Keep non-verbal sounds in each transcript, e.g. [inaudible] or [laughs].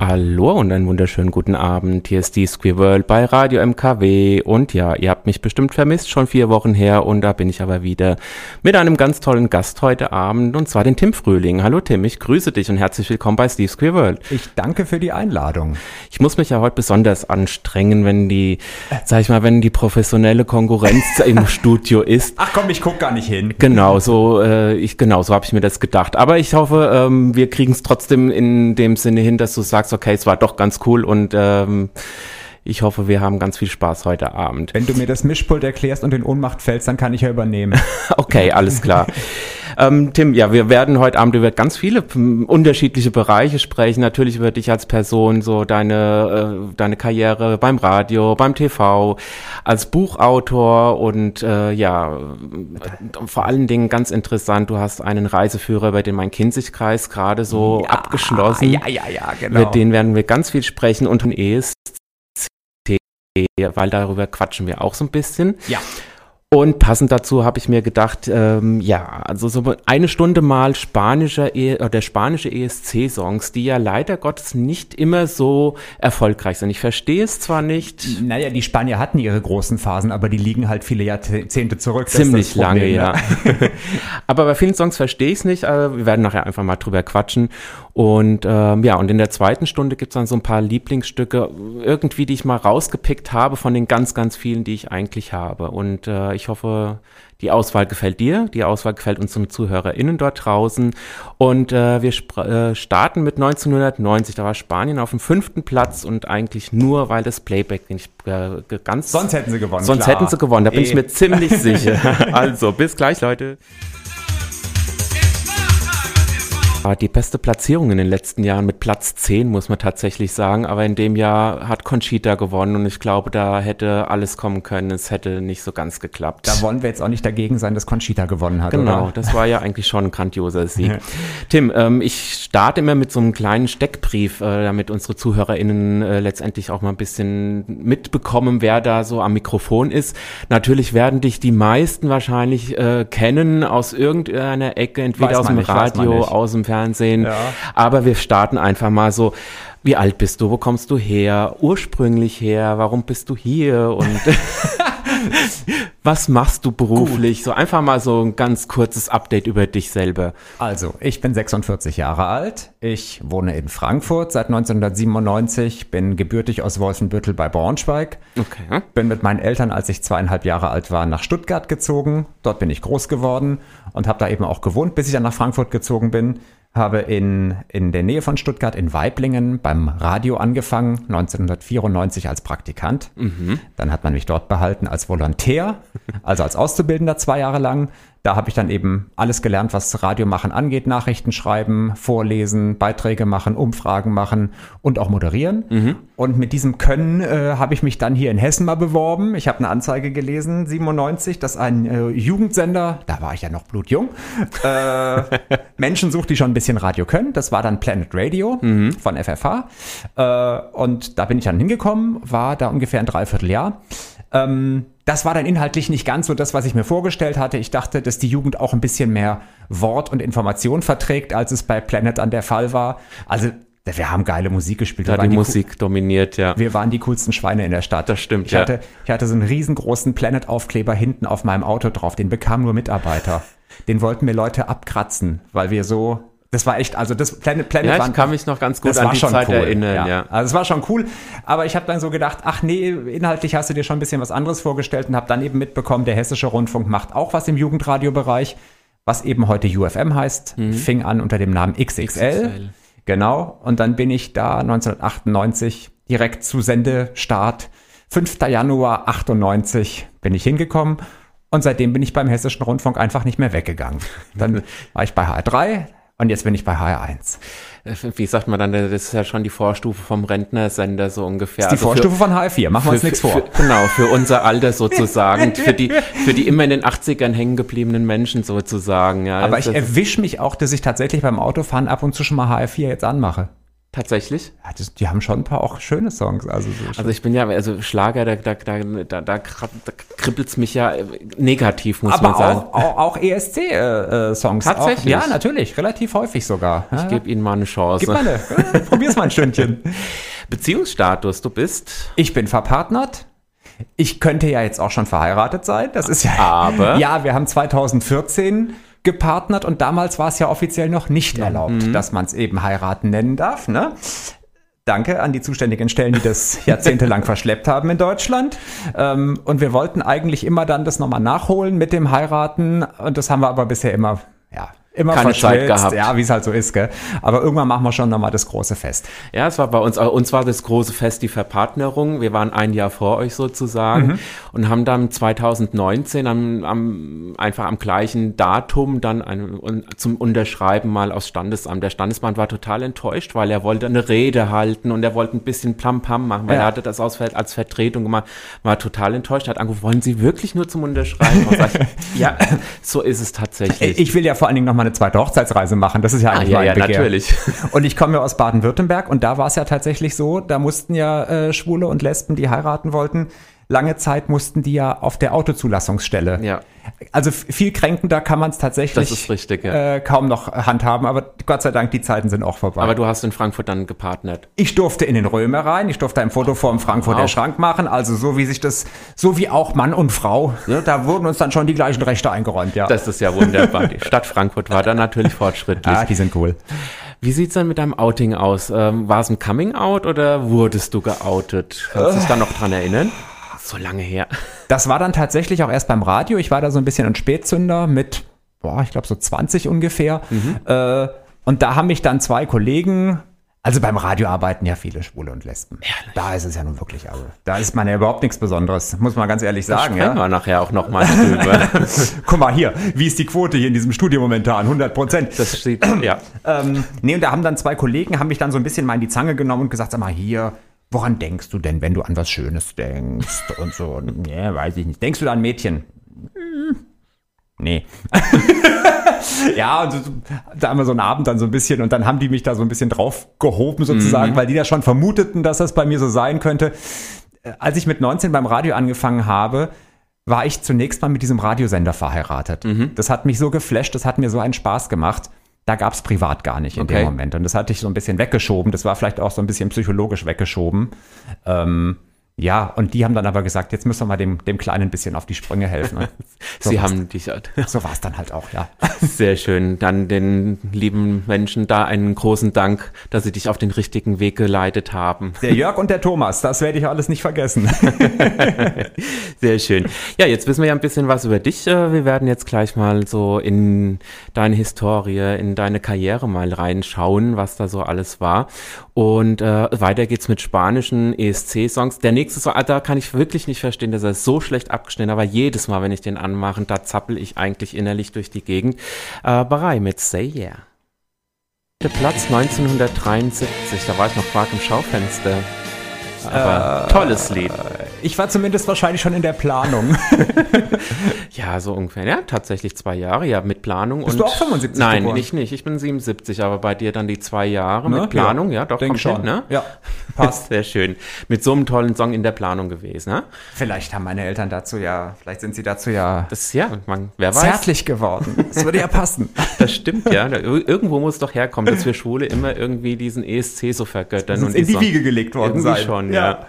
Hallo und einen wunderschönen guten Abend. Hier ist die Square World bei Radio MKW. Und ja, ihr habt mich bestimmt vermisst, schon vier Wochen her. Und da bin ich aber wieder mit einem ganz tollen Gast heute Abend. Und zwar den Tim Frühling. Hallo Tim, ich grüße dich und herzlich willkommen bei Steve Square World. Ich danke für die Einladung. Ich muss mich ja heute besonders anstrengen, wenn die, sag ich mal, wenn die professionelle Konkurrenz [laughs] im Studio ist. Ach komm, ich guck gar nicht hin. Genau, so, äh, ich, genau, so habe ich mir das gedacht. Aber ich hoffe, ähm, wir kriegen es trotzdem in dem Sinne hin, dass du sagst, okay, es war doch ganz cool und ähm, ich hoffe, wir haben ganz viel Spaß heute Abend. Wenn du mir das Mischpult erklärst und in Ohnmacht fällst, dann kann ich ja übernehmen. [laughs] okay, alles klar. ähm, Tim, ja, wir werden heute Abend über ganz viele unterschiedliche Bereiche sprechen. Natürlich über dich als Person, so deine, äh, deine Karriere beim Radio, beim TV, als Buchautor und äh, ja, vor allen Dingen ganz interessant, du hast einen Reiseführer über den Main-Kinzig-Kreis gerade so ja, abgeschlossen. Ja, ja, ja, genau. Über den werden wir ganz viel sprechen und ein ESC weil darüber quatschen wir auch so ein bisschen. Ja. Und passend dazu habe ich mir gedacht, ähm, ja, also so eine Stunde mal spanischer e oder spanische ESC-Songs, die ja leider Gottes nicht immer so erfolgreich sind. Ich verstehe es zwar nicht. Naja, die Spanier hatten ihre großen Phasen, aber die liegen halt viele Jahrzehnte zurück. Ziemlich lange, ja. [laughs] [laughs] aber bei vielen Songs verstehe ich es nicht. Also wir werden nachher einfach mal drüber quatschen. Und ähm, ja, und in der zweiten Stunde gibt es dann so ein paar Lieblingsstücke, irgendwie, die ich mal rausgepickt habe von den ganz, ganz vielen, die ich eigentlich habe. Und äh, ich hoffe, die Auswahl gefällt dir, die Auswahl gefällt unseren ZuhörerInnen dort draußen. Und äh, wir äh, starten mit 1990. Da war Spanien auf dem fünften Platz und eigentlich nur, weil das Playback nicht äh, ganz. Sonst hätten sie gewonnen. Sonst klar. hätten sie gewonnen, da bin e ich mir ziemlich sicher. [laughs] also, bis gleich, Leute. Die beste Platzierung in den letzten Jahren mit Platz 10, muss man tatsächlich sagen. Aber in dem Jahr hat Conchita gewonnen und ich glaube, da hätte alles kommen können. Es hätte nicht so ganz geklappt. Da wollen wir jetzt auch nicht dagegen sein, dass Conchita gewonnen hat. Genau, oder? das war ja eigentlich schon ein grandioser [laughs] Sieg. Tim, ähm, ich starte immer mit so einem kleinen Steckbrief, äh, damit unsere ZuhörerInnen äh, letztendlich auch mal ein bisschen mitbekommen, wer da so am Mikrofon ist. Natürlich werden dich die meisten wahrscheinlich äh, kennen aus irgendeiner Ecke, entweder aus dem nicht, Radio, aus dem Fernsehen. Ja. Aber wir starten einfach mal so. Wie alt bist du? Wo kommst du her? Ursprünglich her? Warum bist du hier? Und [laughs] was machst du beruflich? Gut. So einfach mal so ein ganz kurzes Update über dich selber. Also, ich bin 46 Jahre alt. Ich wohne in Frankfurt seit 1997, bin gebürtig aus Wolfenbüttel bei Braunschweig. Okay. Bin mit meinen Eltern, als ich zweieinhalb Jahre alt war, nach Stuttgart gezogen. Dort bin ich groß geworden und habe da eben auch gewohnt, bis ich dann nach Frankfurt gezogen bin habe in, in der Nähe von Stuttgart in Weiblingen beim Radio angefangen, 1994 als Praktikant. Mhm. Dann hat man mich dort behalten als Volontär, also als Auszubildender zwei Jahre lang. Da habe ich dann eben alles gelernt, was Radiomachen angeht, Nachrichten schreiben, vorlesen, Beiträge machen, Umfragen machen und auch moderieren. Mhm. Und mit diesem Können äh, habe ich mich dann hier in Hessen mal beworben. Ich habe eine Anzeige gelesen, 97, dass ein äh, Jugendsender, da war ich ja noch blutjung, äh, [laughs] Menschen sucht, die schon ein bisschen Radio können. Das war dann Planet Radio mhm. von FFH. Äh, und da bin ich dann hingekommen, war da ungefähr ein Dreivierteljahr. Ähm, das war dann inhaltlich nicht ganz so das, was ich mir vorgestellt hatte. Ich dachte, dass die Jugend auch ein bisschen mehr Wort und Information verträgt, als es bei Planet an der Fall war. Also wir haben geile Musik gespielt. Da die, die Musik dominiert, ja. Wir waren die coolsten Schweine in der Stadt. Das stimmt, ich ja. Hatte, ich hatte so einen riesengroßen Planet-Aufkleber hinten auf meinem Auto drauf. Den bekamen nur Mitarbeiter. Den wollten mir Leute abkratzen, weil wir so das war echt, also das Planet Planet ja, ich kann mich noch ganz gut an die Zeit cool. erinnern, ja. ja. Also es war schon cool, aber ich habe dann so gedacht, ach nee, inhaltlich hast du dir schon ein bisschen was anderes vorgestellt und habe dann eben mitbekommen, der Hessische Rundfunk macht auch was im Jugendradiobereich, was eben heute UFM heißt, mhm. fing an unter dem Namen XXL. XXL. Genau, und dann bin ich da 1998 direkt zu Sendestart 5. Januar 98 bin ich hingekommen und seitdem bin ich beim Hessischen Rundfunk einfach nicht mehr weggegangen. Dann [laughs] war ich bei H3, Und jetzt bin ich bei HR1. Äh, wie sagt man dann, das ist ja schon die Vorstufe vom Rentnersender so ungefähr. Das ist die also Vorstufe für, von HR4, machen wir uns nichts vor. Für, genau, für unser Alter sozusagen, [laughs] für die, für die immer in den 80ern hängen gebliebenen Menschen sozusagen. Ja, Aber ich erwische mich auch, dass ich tatsächlich beim Autofahren ab und zu schon mal HR4 jetzt anmache. Tatsächlich? Ja, das, die haben schon ein paar auch schöne Songs. Also, so also ich bin ja, also Schlager, da, da, da, da, da kribbelt es mich ja äh, negativ, muss Aber man sagen. Aber auch, auch ESC-Songs. Äh, Tatsächlich? Auch, ja, natürlich, relativ häufig sogar. Ich ja. gebe Ihnen mal eine Chance. Gib mal eine, probier's mal ein Stündchen. [laughs] Beziehungsstatus, du bist? Ich bin verpartnert. Ich könnte ja jetzt auch schon verheiratet sein. Das ist ja. Aber. Ja, wir haben 2014 gepartnert und damals war es ja offiziell noch nicht erlaubt, mhm. dass man es eben heiraten nennen darf. Ne? Danke an die zuständigen Stellen, die das [laughs] jahrzehntelang verschleppt haben in Deutschland. Ähm, und wir wollten eigentlich immer dann das nochmal nachholen mit dem Heiraten. Und das haben wir aber bisher immer, ja, immer keine Zeit gehabt. Ja, wie es halt so ist, gell? Aber irgendwann machen wir schon nochmal das große Fest. Ja, es war bei uns, uns war das große Fest die Verpartnerung. Wir waren ein Jahr vor euch sozusagen mhm. und haben dann 2019 am, am, einfach am gleichen Datum dann ein, zum Unterschreiben mal aus Standesamt. Der Standesmann war total enttäuscht, weil er wollte eine Rede halten und er wollte ein bisschen Plam-Pam machen, weil ja. er hatte das aus, als Vertretung gemacht, war total enttäuscht, hat angerufen, wollen Sie wirklich nur zum Unterschreiben? [laughs] ich, ja, so ist es tatsächlich. Ich will ja vor allen Dingen nochmal eine zweite Hochzeitsreise machen. Das ist ja eigentlich ah, ja, mein ja, Begehr. natürlich. [laughs] Und ich komme ja aus Baden-Württemberg und da war es ja tatsächlich so, da mussten ja äh, Schwule und Lesben, die heiraten wollten, lange Zeit mussten die ja auf der Autozulassungsstelle. Ja. Also viel kränkender kann man es tatsächlich richtig, ja. äh, kaum noch handhaben, aber Gott sei Dank, die Zeiten sind auch vorbei. Aber du hast in Frankfurt dann gepartnert. Ich durfte in den Römer rein, ich durfte ein Foto vor dem Frankfurter wow. Schrank machen, also so wie sich das, so wie auch Mann und Frau, ne, da wurden uns dann schon die gleichen Rechte eingeräumt, ja. Das ist ja wunderbar. Die Stadt Frankfurt war da natürlich fortschrittlich. Ah, die sind cool. Wie sieht's dann mit deinem Outing aus? Ähm, war es ein Coming-out oder wurdest du geoutet? Kannst du dich da noch dran erinnern? So lange her. [laughs] Das war dann tatsächlich auch erst beim Radio. Ich war da so ein bisschen ein Spätzünder mit, boah, ich glaube so 20 ungefähr. Mhm. Äh, und da haben mich dann zwei Kollegen also beim Radio arbeiten ja viele Schwule und Lesben. Ehrlich? Da ist es ja nun wirklich, also da ist man ja überhaupt nichts Besonderes, muss man ganz ehrlich sagen. Da ja? wir nachher auch noch mal drüber. [laughs] Guck mal hier, wie ist die Quote hier in diesem Studio momentan? 100 Prozent. Das steht, ja. ähm, nee, und da haben dann zwei Kollegen, haben mich dann so ein bisschen mal in die Zange genommen und gesagt, sag mal hier, woran denkst du denn, wenn du an was Schönes denkst und so? [laughs] Nee, weiß ich nicht. Denkst du da an Mädchen? Hm. Nee. [laughs] ja, und so, da haben wir so einen Abend dann so ein bisschen und dann haben die mich da so ein bisschen drauf gehoben sozusagen, mhm. weil die da schon vermuteten, dass das bei mir so sein könnte. Äh, als ich mit 19 beim Radio angefangen habe, war ich zunächst mal mit diesem Radiosender verheiratet. Mhm. Das hat mich so geflasht, das hat mir so einen Spaß gemacht da gab es privat gar nicht in okay. dem Moment. Und das hatte ich so ein bisschen weggeschoben. Das war vielleicht auch so ein bisschen psychologisch weggeschoben. Ähm, ja, und die haben dann aber gesagt, jetzt müssen wir mal dem, dem Kleinen ein bisschen auf die Sprünge helfen. [laughs] So Sie haben dich. [laughs] So war es dann halt auch, ja. [laughs] Sehr schön. Dann den lieben Menschen da einen großen Dank, dass sie dich auf den richtigen Weg geleitet haben. Der Jörg und der Thomas, das werde ich alles nicht vergessen. Sehr schön. Ja, jetzt wissen wir ja ein bisschen was über dich. Äh, wir werden jetzt gleich mal so in deine Historie, in deine Karriere mal reinschauen, was da so alles war. Und äh, weiter geht's mit spanischen ESC-Songs. Der nächste nächste Song, da kann ich wirklich nicht verstehen, dass er so schlecht abgeschnitten aber jedes Mal, wenn ich den anmache, da zappel ich eigentlich innerlich durch die Gegend. Äh, Barei mit Say Yeah. Platz 1973, da war ich noch Quark im Schaufenster. Aber äh, tolles Lied. Ich war zumindest wahrscheinlich schon in der Planung. [laughs] ja, so ungefähr. Ja, tatsächlich zwei Jahre, ja, mit Planung. Bist und, du auch 75 Nein, geboren? ich nicht. Ich bin 77, aber bei dir dann die zwei Jahre ne? mit Planung, ja, ja doch, Denk schon. Ne? Ja, [laughs] passt. Sehr schön. Mit so einem tollen Song in der Planung gewesen, ne? Vielleicht haben meine Eltern dazu ja, vielleicht sind sie dazu ja, das, ja man, wer weiß. zärtlich geworden. Das würde ja passen. [laughs] Das stimmt, ja. Irgendwo muss doch herkommen, dass wir Schwule immer irgendwie diesen ESC so vergöttern. Das und in die Wiege gelegt worden sein. schon, ja.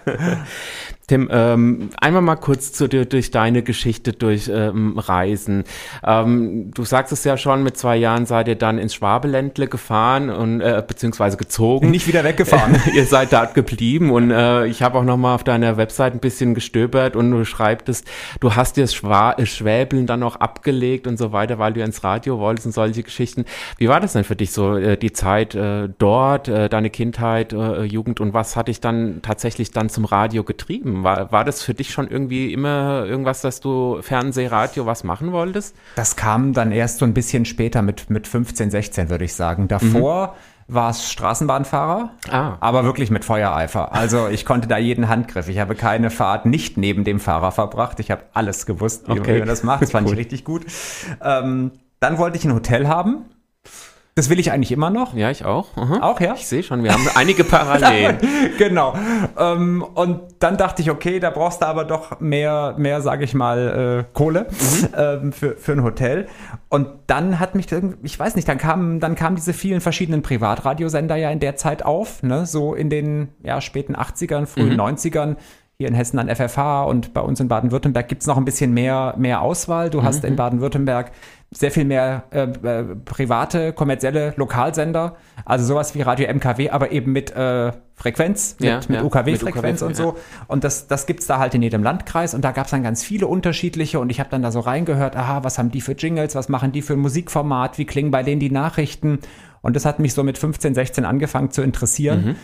Tim, ähm, einmal mal kurz zu dir durch deine Geschichte durch ähm, Reisen. Ähm, du sagst es ja schon, mit zwei Jahren seid ihr dann ins Schwabeländle gefahren und äh, beziehungsweise gezogen. Nicht wieder weggefahren. [laughs] ihr seid dort geblieben und äh, ich habe auch noch mal auf deiner Website ein bisschen gestöbert und du schreibtest, du hast dir das Schwa äh, Schwäbeln dann auch abgelegt und so weiter, weil du ins Radio wolltest und solche Geschichten. Wie war das denn für dich so äh, die Zeit äh, dort, äh, deine Kindheit, äh, Jugend und was hat dich dann tatsächlich dann zum Radio getrieben? Geblieben? War, war das für dich schon irgendwie immer irgendwas, dass du Fernseh, Radio was machen wolltest? Das kam dann erst so ein bisschen später mit, mit 15, 16, würde ich sagen. Davor mhm. war es Straßenbahnfahrer, ah. aber wirklich mit Feuereifer. Also ich konnte da jeden Handgriff. Ich habe keine Fahrt nicht neben dem Fahrer verbracht. Ich habe alles gewusst, wie, okay. man das macht. Das fand [laughs] cool. ich richtig gut. Ähm, dann wollte ich ein Hotel haben. Das will ich eigentlich immer noch. Ja, ich auch. Aha. Auch, ja? Ich sehe schon, wir haben einige Parallelen. [laughs] genau. Ähm, und dann dachte ich, okay, da brauchst du aber doch mehr, mehr sage ich mal, äh, Kohle mhm. ähm, für, für ein Hotel. Und dann hat mich, ich weiß nicht, dann kamen dann kamen diese vielen verschiedenen Privatradiosender ja in der Zeit auf, ne? so in den ja, späten 80ern, frühen mhm. 90ern hier in Hessen an FFH und bei uns in Baden-Württemberg gibt es noch ein bisschen mehr, mehr Auswahl. Du mhm. hast in Baden-Württemberg sehr viel mehr äh, äh, private, kommerzielle Lokalsender, also sowas wie Radio MKW, aber eben mit äh, Frequenz, mit, ja, mit ja, UKW-Frequenz UKW, und so. Ja. Und das, das gibt's da halt in jedem Landkreis und da gab's dann ganz viele unterschiedliche und ich habe dann da so reingehört, aha, was haben die für Jingles, was machen die für Musikformat, wie klingen bei denen die Nachrichten und das hat mich so mit 15, 16 angefangen zu interessieren. Mhm.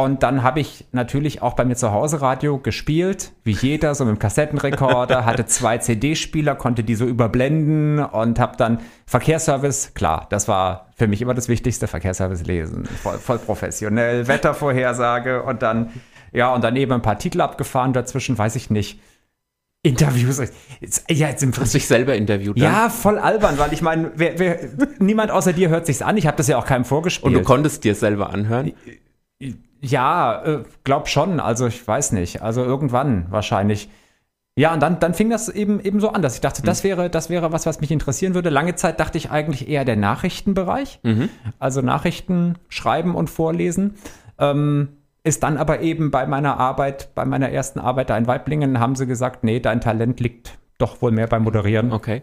Und dann habe ich natürlich auch bei mir zu Hause Radio gespielt, wie jeder, so mit dem Kassettenrekorder, [laughs] hatte zwei CD-Spieler, konnte die so überblenden und habe dann Verkehrsservice, klar, das war für mich immer das Wichtigste, Verkehrsservice lesen, voll, voll professionell, [laughs] Wettervorhersage und dann, ja, und daneben ein paar Titel abgefahren, dazwischen weiß ich nicht. Interviews. Jetzt, ja, jetzt im Hast dich selber interviewt? Dann? Ja, voll albern, weil ich meine, wer, wer, niemand außer dir hört sich's an. Ich habe das ja auch keinem vorgespielt. Und du konntest dir selber anhören? Ja, äh, glaub schon. Also ich weiß nicht. Also irgendwann wahrscheinlich. Ja, und dann, dann fing das eben, eben so an, dass ich dachte, mhm. das wäre, das wäre was, was mich interessieren würde. Lange Zeit dachte ich eigentlich eher der Nachrichtenbereich. Mhm. Also Nachrichten schreiben und vorlesen. Ähm, ist dann aber eben bei meiner Arbeit, bei meiner ersten Arbeit da in Weiblingen, haben sie gesagt, nee, dein Talent liegt doch wohl mehr beim Moderieren. Okay.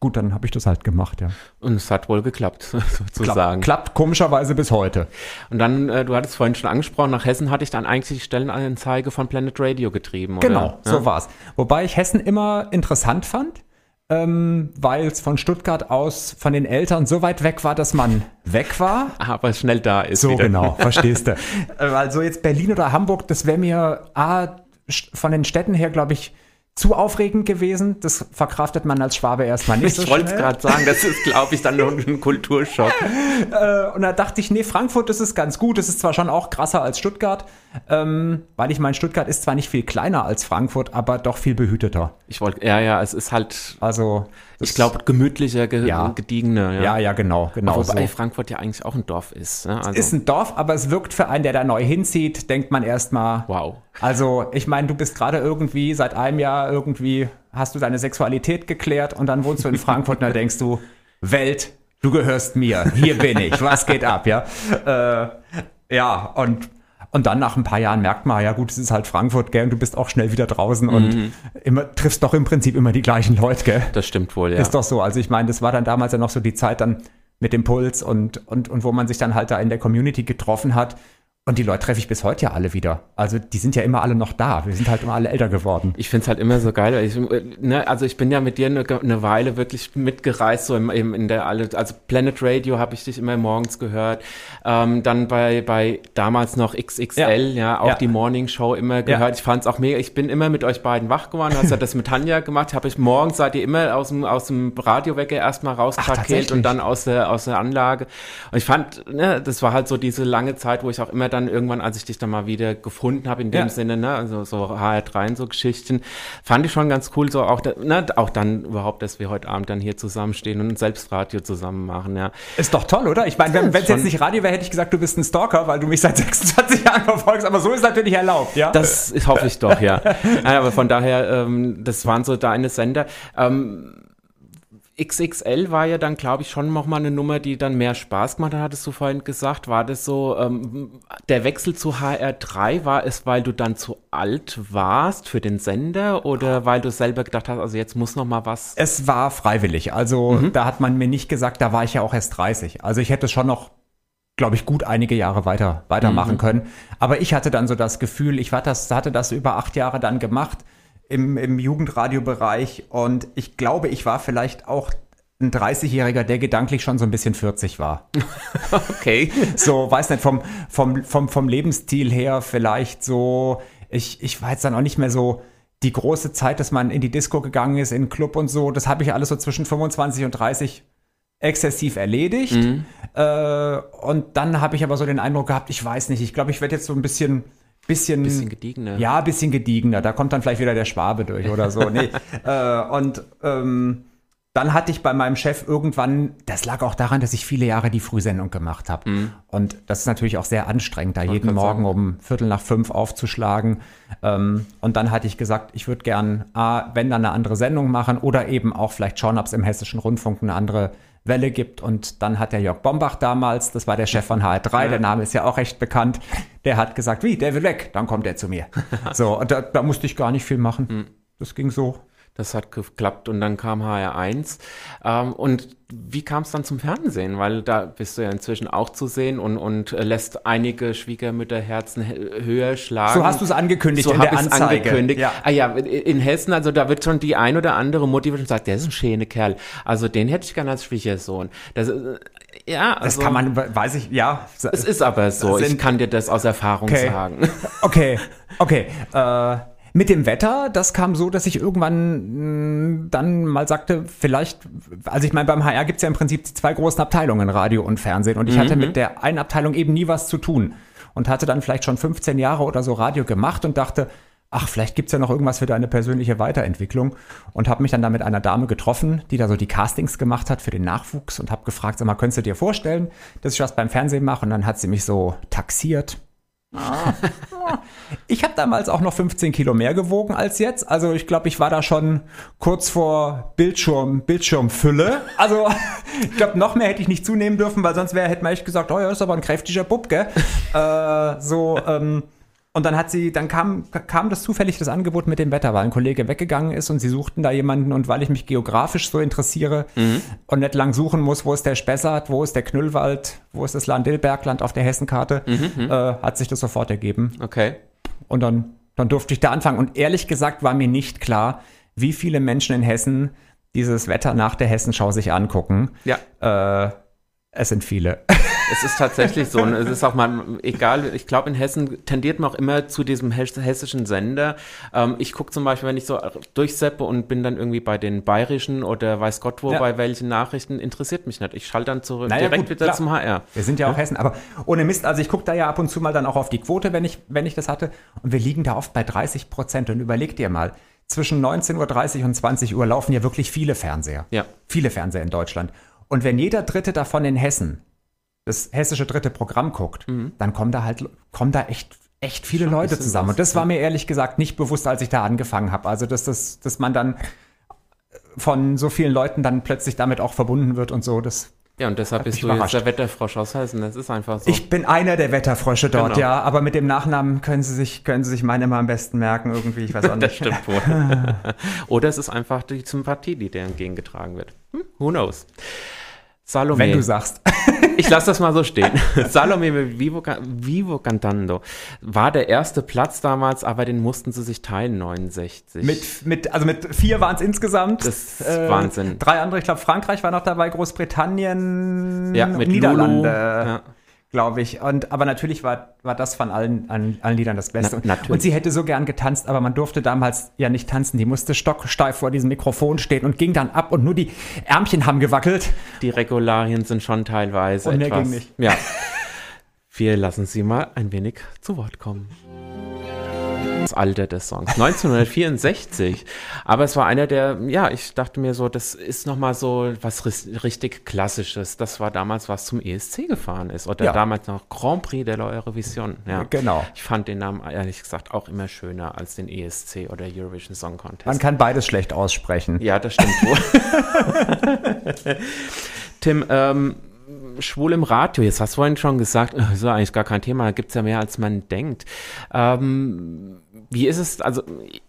Gut, dann habe ich das halt gemacht, ja. Und es hat wohl geklappt, [laughs] sozusagen. Klapp, klappt komischerweise bis heute. Und dann, äh, du hattest vorhin schon angesprochen, nach Hessen hatte ich dann eigentlich die Stellenanzeige von Planet Radio getrieben, oder? Genau, ja? so war's. Wobei ich Hessen immer interessant fand, ähm, weil es von Stuttgart aus von den Eltern so weit weg war, dass man weg war. [laughs] Aber schnell da ist. So wieder. genau, [laughs] verstehst du. Also jetzt Berlin oder Hamburg, das wäre mir A, von den Städten her, glaube ich, zu aufregend gewesen. Das verkraftet man als Schwabe erstmal nicht so Ich wollte es gerade sagen, das ist, glaube ich, dann nur ein Kulturschock. [laughs] äh, und da dachte ich, nee, Frankfurt, das ist ganz gut. Das ist zwar schon auch krasser als Stuttgart, ähm, weil ich meine, Stuttgart ist zwar nicht viel kleiner als Frankfurt, aber doch viel behüteter. Ich wollte, ja, ja, es ist halt. Also. Ich glaube, gemütlicher, ge ja. gediegener. Ja. ja, ja, genau. genau wobei so. Frankfurt ja eigentlich auch ein Dorf ist. Ne? Also. Es ist ein Dorf, aber es wirkt für einen, der da neu hinzieht, denkt man erstmal. Wow. Also, ich meine, du bist gerade irgendwie seit einem Jahr irgendwie, hast du deine Sexualität geklärt und dann wohnst du in [laughs] Frankfurt und da denkst du, Welt, du gehörst mir, hier bin ich, was geht ab, ja? Äh, ja, und und dann nach ein paar Jahren merkt man, ja gut, es ist halt Frankfurt, gell, und du bist auch schnell wieder draußen mhm. und immer, triffst doch im Prinzip immer die gleichen Leute, gell? Das stimmt wohl, ja. Ist doch so. Also ich meine, das war dann damals ja noch so die Zeit dann mit dem Puls und, und, und wo man sich dann halt da in der Community getroffen hat. Und die Leute treffe ich bis heute ja alle wieder. Also die sind ja immer alle noch da. Wir sind halt immer alle älter geworden. Ich finde es halt immer so geil. Ich, ne, also ich bin ja mit dir eine, eine Weile wirklich mitgereist, so im, im, in der alle, also Planet Radio habe ich dich immer morgens gehört. Ähm, dann bei, bei damals noch XXL, ja, ja auch ja. die Morning Show immer gehört. Ja. Ich fand es auch mega. Ich bin immer mit euch beiden wach geworden. Du hast ja das mit Tanja gemacht. Habe ich morgens seid ihr immer aus dem, aus dem Radiowecker erstmal rauskrakelt und dann aus der, aus der Anlage. Und ich fand, ne, das war halt so diese lange Zeit, wo ich auch immer dann dann irgendwann, als ich dich dann mal wieder gefunden habe, in dem ja. Sinne, ne, also so HR3 und so Geschichten, fand ich schon ganz cool, so auch, ne, auch dann überhaupt, dass wir heute Abend dann hier zusammenstehen und ein Selbstradio zusammen machen, ja. Ist doch toll, oder? Ich meine, wenn es jetzt nicht Radio wäre, hätte ich gesagt, du bist ein Stalker, weil du mich seit [laughs] 26 Jahren verfolgst, aber so ist natürlich erlaubt, ja? Das hoffe ich doch, ja. aber von daher, ähm, das waren so deine Sender. Ähm, XXL war ja dann, glaube ich, schon nochmal eine Nummer, die dann mehr Spaß gemacht hat, hattest du vorhin gesagt. War das so, ähm, der Wechsel zu HR3, war es, weil du dann zu alt warst für den Sender oder weil du selber gedacht hast, also jetzt muss nochmal was? Es war freiwillig. Also mhm. da hat man mir nicht gesagt, da war ich ja auch erst 30. Also ich hätte schon noch glaube ich, gut einige Jahre weiter weitermachen mhm. können. Aber ich hatte dann so das Gefühl, ich war das, hatte das über acht Jahre dann gemacht im, im Jugendradiobereich und ich glaube, ich war vielleicht auch ein 30-Jähriger, der gedanklich schon so ein bisschen 40 war. [laughs] okay. So, weiß nicht, vom, vom, vom, vom Lebensstil her vielleicht so, ich, ich war jetzt dann auch nicht mehr so die große Zeit, dass man in die Disco gegangen ist, in den Club und so. Das habe ich alles so zwischen 25 und 30 exzessiv erledigt. Mhm. Äh, und dann habe ich aber so den Eindruck gehabt, ich weiß nicht, ich glaube, ich werde jetzt so ein bisschen bisschen, bisschen gediegener. Ja, bisschen gediegener. Da kommt dann vielleicht wieder der Schwabe durch oder so. nee. [laughs] äh, und ähm, dann hatte ich bei meinem Chef irgendwann, das lag auch daran, dass ich viele Jahre die Frühsendung gemacht habe. Mhm. Und das ist natürlich auch sehr anstrengend, da jeden Morgen sagen. um Viertel nach fünf aufzuschlagen. Ähm, und dann hatte ich gesagt, ich würde gern, A, wenn dann eine andere Sendung machen oder eben auch vielleicht schauen, ob es im Hessischen Rundfunk eine andere Welle gibt. Und dann hat der Jörg Bombach damals, das war der Chef von HR3, ja. der Name ist ja auch recht bekannt, der hat gesagt, wie, der will weg, dann kommt er zu mir. [laughs] so, und da, da musste ich gar nicht viel machen. Mhm. Das ging so. Das hat geklappt und dann kam HR1. Ähm, und wie kam es dann zum Fernsehen? Weil da bist du ja inzwischen auch zu sehen und, und lässt einige Schwiegermütterherzen höher schlagen. So hast du es angekündigt so in der Anzeige. Angekündigt. Ja. Ah ja, in Hessen, also da wird schon die ein oder andere Mutti schon sagt, der ist ein schöner Kerl. Also den hätte ich gerne als Schwiegersohn. Das, äh, ja, also, das kann man, weiß ich, ja. Es ist aber so. ich kann dir das aus Erfahrung okay. sagen. Okay, okay. Äh, mit dem Wetter, das kam so, dass ich irgendwann mh, mm, dann mal sagte, vielleicht, also ich meine, beim HR gibt es ja im Prinzip die zwei großen Abteilungen, Radio und Fernsehen. Und ich mhm. hatte mit der einen Abteilung eben nie was zu tun. Und hatte dann vielleicht schon 15 Jahre oder so Radio gemacht und dachte, ach, vielleicht gibt es ja noch irgendwas für deine persönliche Weiterentwicklung. Und habe mich dann da mit einer Dame getroffen, die da so die Castings gemacht hat für den Nachwuchs und habe gefragt, sag mal, könntest du dir vorstellen, dass ich was beim Fernsehen mache? Und dann hat sie mich so taxiert. Ich habe damals auch noch 15 Kilo mehr gewogen als jetzt. Also ich glaube, ich war da schon kurz vor Bildschirm, Bildschirmfülle. Also ich glaube, noch mehr hätte ich nicht zunehmen dürfen, weil sonst wäre hätte man echt gesagt, oh ja, ist aber ein kräftiger Bub, gell? äh, so, ähm, und dann hat sie, dann kam, kam das zufällig das Angebot mit dem Wetter, weil ein Kollege weggegangen ist und sie suchten da jemanden und weil ich mich geografisch so interessiere mhm. und nicht lang suchen muss, wo ist der Spessart, wo ist der Knüllwald, wo ist das Lahn-Dill-Bergland auf der Hessenkarte, mhm, mhm, äh, hat sich das sofort ergeben. Okay. Und dann, dann durfte ich da anfangen. Und ehrlich gesagt war mir nicht klar, wie viele Menschen in Hessen dieses Wetter nach der Hessenschau sich angucken. Ja. Äh, es sind viele. [laughs] Es ist tatsächlich so. Und es ist auch mal, egal, ich glaube, in Hessen tendiert man auch immer zu diesem hessischen Sender. Ähm, ich gucke zum Beispiel, wenn ich so durchseppe und bin dann irgendwie bei den bayerischen oder weiß Gott wo, ja. bei welchen Nachrichten, interessiert mich nicht. Ich schalte dann zurück naja, direkt gut, wieder klar. zum HR. Wir sind ja auch ja? Hessen, aber ohne Mist, also ich gucke da ja ab und zu mal dann auch auf die Quote, wenn ich, wenn ich das hatte. Und wir liegen da oft bei 30 Prozent. Und überleg dir mal, zwischen 19.30 Uhr und 20 Uhr laufen ja wirklich viele Fernseher. Ja. Viele Fernseher in Deutschland. Und wenn jeder dritte davon in Hessen das hessische dritte Programm guckt, mhm. dann kommen da halt, kommen da echt, echt viele Schon Leute zusammen. Und das war mir ehrlich gesagt nicht bewusst, als ich da angefangen habe. Also, dass, das, dass man dann von so vielen Leuten dann plötzlich damit auch verbunden wird und so, das ja, und deshalb bist du jetzt der Wetterfrosch aus Hessen. Das ist einfach so. Ich bin einer der Wetterfrösche dort, genau. ja. Aber mit dem Nachnamen können sie sich, können sie sich meinen immer am besten merken, irgendwie. Ich weiß auch [laughs] nicht. das stimmt wohl. [laughs] Oder es ist einfach die Sympathie, die dir entgegengetragen wird. Hm? Who knows? Salome. Wenn du sagst. Ich lasse das mal so stehen. [laughs] Salome mit Vivo, Vivo Cantando war der erste Platz damals, aber den mussten sie sich teilen, 69. Mit, mit, also mit vier waren es insgesamt. Das ist äh, Wahnsinn. Drei andere, ich glaube, Frankreich war noch dabei, Großbritannien, ja, mit Niederlande. Ja glaube ich. Und aber natürlich war, war das von allen, allen, allen Liedern das Beste. Na, und sie hätte so gern getanzt, aber man durfte damals ja nicht tanzen. Die musste stocksteif vor diesem Mikrofon stehen und ging dann ab und nur die Ärmchen haben gewackelt. Die Regularien sind schon teilweise und etwas. Ging nicht. Ja. Wir lassen sie mal ein wenig zu Wort kommen das Alter des Songs. 1964. Aber es war einer der, ja, ich dachte mir so, das ist nochmal so was richtig Klassisches. Das war damals, was zum ESC gefahren ist. Oder ja. damals noch Grand Prix de l'Eurovision. Ja. Genau. Ich fand den Namen ehrlich gesagt auch immer schöner als den ESC oder Eurovision Song Contest. Man kann beides schlecht aussprechen. Ja, das stimmt wohl. [laughs] Tim, ähm, schwul im Radio, jetzt hast du vorhin schon gesagt, das ist eigentlich gar kein Thema, da gibt es ja mehr, als man denkt. Ähm, wie ist es, also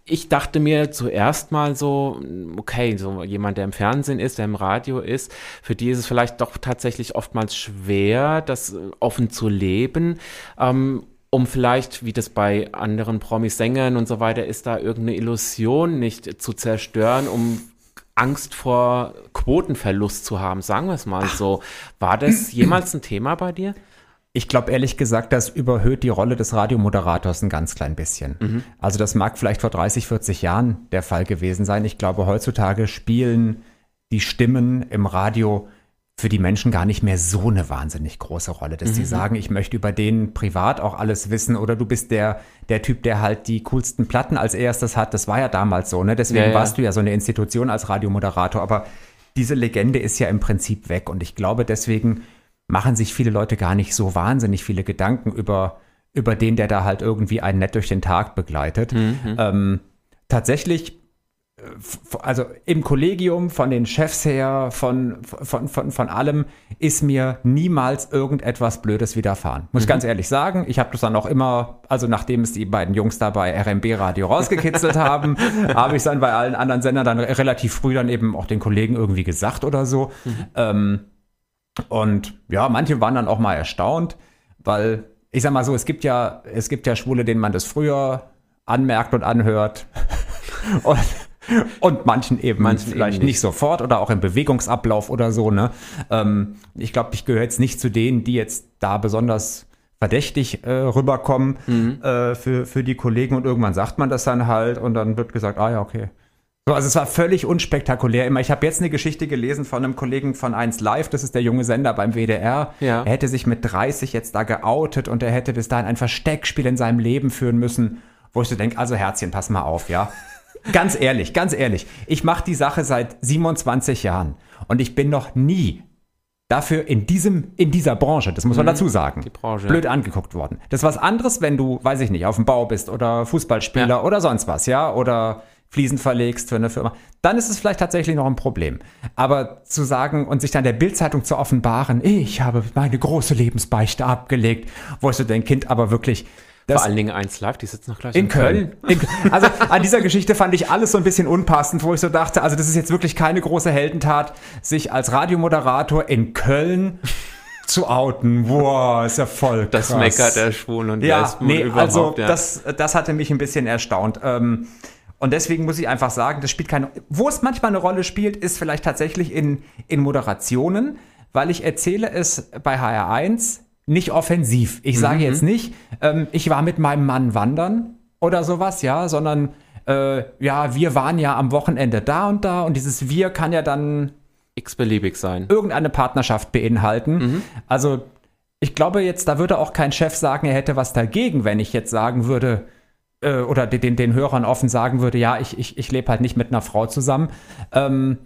ich dachte mir zuerst mal so, okay, so jemand, der im Fernsehen ist, der im Radio ist, für die ist es vielleicht doch tatsächlich oftmals schwer, das offen zu leben. Ähm, um vielleicht, wie das bei anderen Promi-Sängern und so weiter ist, da irgendeine Illusion nicht zu zerstören, um Angst vor Quotenverlust zu haben, sagen wir es mal so. War das jemals ein Thema bei dir? Ich glaube ehrlich gesagt, das überhöht die Rolle des Radiomoderators ein ganz klein bisschen. Mhm. Also das mag vielleicht vor 30, 40 Jahren der Fall gewesen sein. Ich glaube, heutzutage spielen die Stimmen im Radio für die Menschen gar nicht mehr so eine wahnsinnig große Rolle, dass mhm. sie sagen, ich möchte über den privat auch alles wissen oder du bist der, der Typ, der halt die coolsten Platten als erstes hat. Das war ja damals so, ne? Deswegen ja, ja. warst du ja so eine Institution als Radiomoderator, aber diese Legende ist ja im Prinzip weg und ich glaube, deswegen machen sich viele Leute gar nicht so wahnsinnig viele Gedanken über, über den, der da halt irgendwie einen nett durch den Tag begleitet. Mhm. Ähm, tatsächlich äh, also im Kollegium, von den Chefs her, von, von, von, von allem, ist mir niemals irgendetwas Blödes widerfahren. Muss mhm. ich ganz ehrlich sagen. Ich habe das dann auch immer, also nachdem es die beiden Jungs da bei RMB Radio rausgekitzelt [laughs] haben, habe ich es dann bei allen anderen Sendern dann relativ früh dann eben auch den Kollegen irgendwie gesagt oder so. Mhm. Ähm, und ja, manche waren dann auch mal erstaunt, weil ich sag mal so, es gibt ja, es gibt ja Schwule, denen man das früher anmerkt und anhört. [laughs] und, und manchen eben manchen vielleicht eben nicht. nicht. sofort oder auch im Bewegungsablauf oder so. Ne? Ähm, ich glaube, ich gehöre jetzt nicht zu denen, die jetzt da besonders verdächtig äh, rüberkommen mhm. äh, für, für die Kollegen und irgendwann sagt man das dann halt und dann wird gesagt, ah ja, okay. So, also es war völlig unspektakulär immer. Ich habe jetzt eine Geschichte gelesen von einem Kollegen von 1 Live, das ist der junge Sender beim WDR. Ja. Er hätte sich mit 30 jetzt da geoutet und er hätte bis dahin ein Versteckspiel in seinem Leben führen müssen, wo ich so denke, also Herzchen, pass mal auf, ja. [laughs] ganz ehrlich, ganz ehrlich. Ich mache die Sache seit 27 Jahren und ich bin noch nie dafür in diesem, in dieser Branche, das muss man mhm. dazu sagen, Branche, blöd ja. angeguckt worden. Das ist was anderes, wenn du, weiß ich nicht, auf dem Bau bist oder Fußballspieler ja. oder sonst was, ja, oder Fliesen verlegst für eine Firma, dann ist es vielleicht tatsächlich noch ein Problem. Aber zu sagen und sich dann der Bildzeitung zu offenbaren, ich habe meine große Lebensbeichte abgelegt, wo so dein Kind aber wirklich das Vor allen Dingen eins live, die sitzen noch gleich in, in Köln. Köln. In, [laughs] also an dieser Geschichte fand ich alles so ein bisschen unpassend, wo ich so dachte, also das ist jetzt wirklich keine große Heldentat, sich als Radiomoderator in Köln zu outen. Boah, ist ja voll krass. Das meckert der Schwul und ja, der nee, überhaupt. Also ja. das, das hatte mich ein bisschen erstaunt. Ähm, und deswegen muss ich einfach sagen, das spielt keine. Wo es manchmal eine Rolle spielt, ist vielleicht tatsächlich in, in Moderationen, weil ich erzähle es bei HR1 nicht offensiv. Ich sage mhm. jetzt nicht, ähm, ich war mit meinem Mann wandern oder sowas, ja, sondern äh, ja, wir waren ja am Wochenende da und da und dieses Wir kann ja dann x-beliebig sein. Irgendeine Partnerschaft beinhalten. Mhm. Also ich glaube jetzt, da würde auch kein Chef sagen, er hätte was dagegen, wenn ich jetzt sagen würde, äh, oder den, den Hörern offen sagen würde, ja, ich, ich, ich lebe halt nicht mit einer Frau zusammen. Ähm,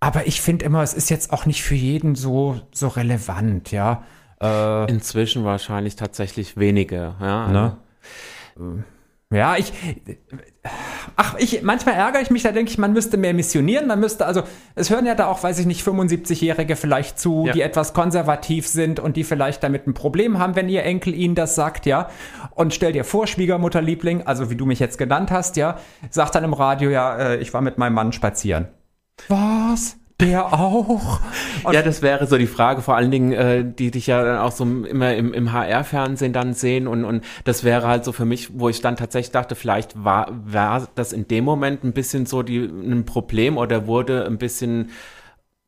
aber ich finde immer, es ist jetzt auch nicht für jeden so, so relevant, ja. Äh, Inzwischen wahrscheinlich tatsächlich wenige, ja. Ne? Ja, ich. Ach, ich, manchmal ärgere ich mich, da denke ich, man müsste mehr missionieren. Man müsste, also, es hören ja da auch, weiß ich nicht, 75-Jährige vielleicht zu, ja. die etwas konservativ sind und die vielleicht damit ein Problem haben, wenn ihr Enkel ihnen das sagt, ja. Und stell dir vor, Schwiegermutterliebling, also wie du mich jetzt genannt hast, ja, sagt dann im Radio, ja, äh, ich war mit meinem Mann spazieren. Was? Der auch. Und ja, das wäre so die Frage, vor allen Dingen, äh, die dich ja dann auch so immer im, im HR-Fernsehen dann sehen und, und das wäre halt so für mich, wo ich dann tatsächlich dachte, vielleicht war, war das in dem Moment ein bisschen so die, ein Problem oder wurde ein bisschen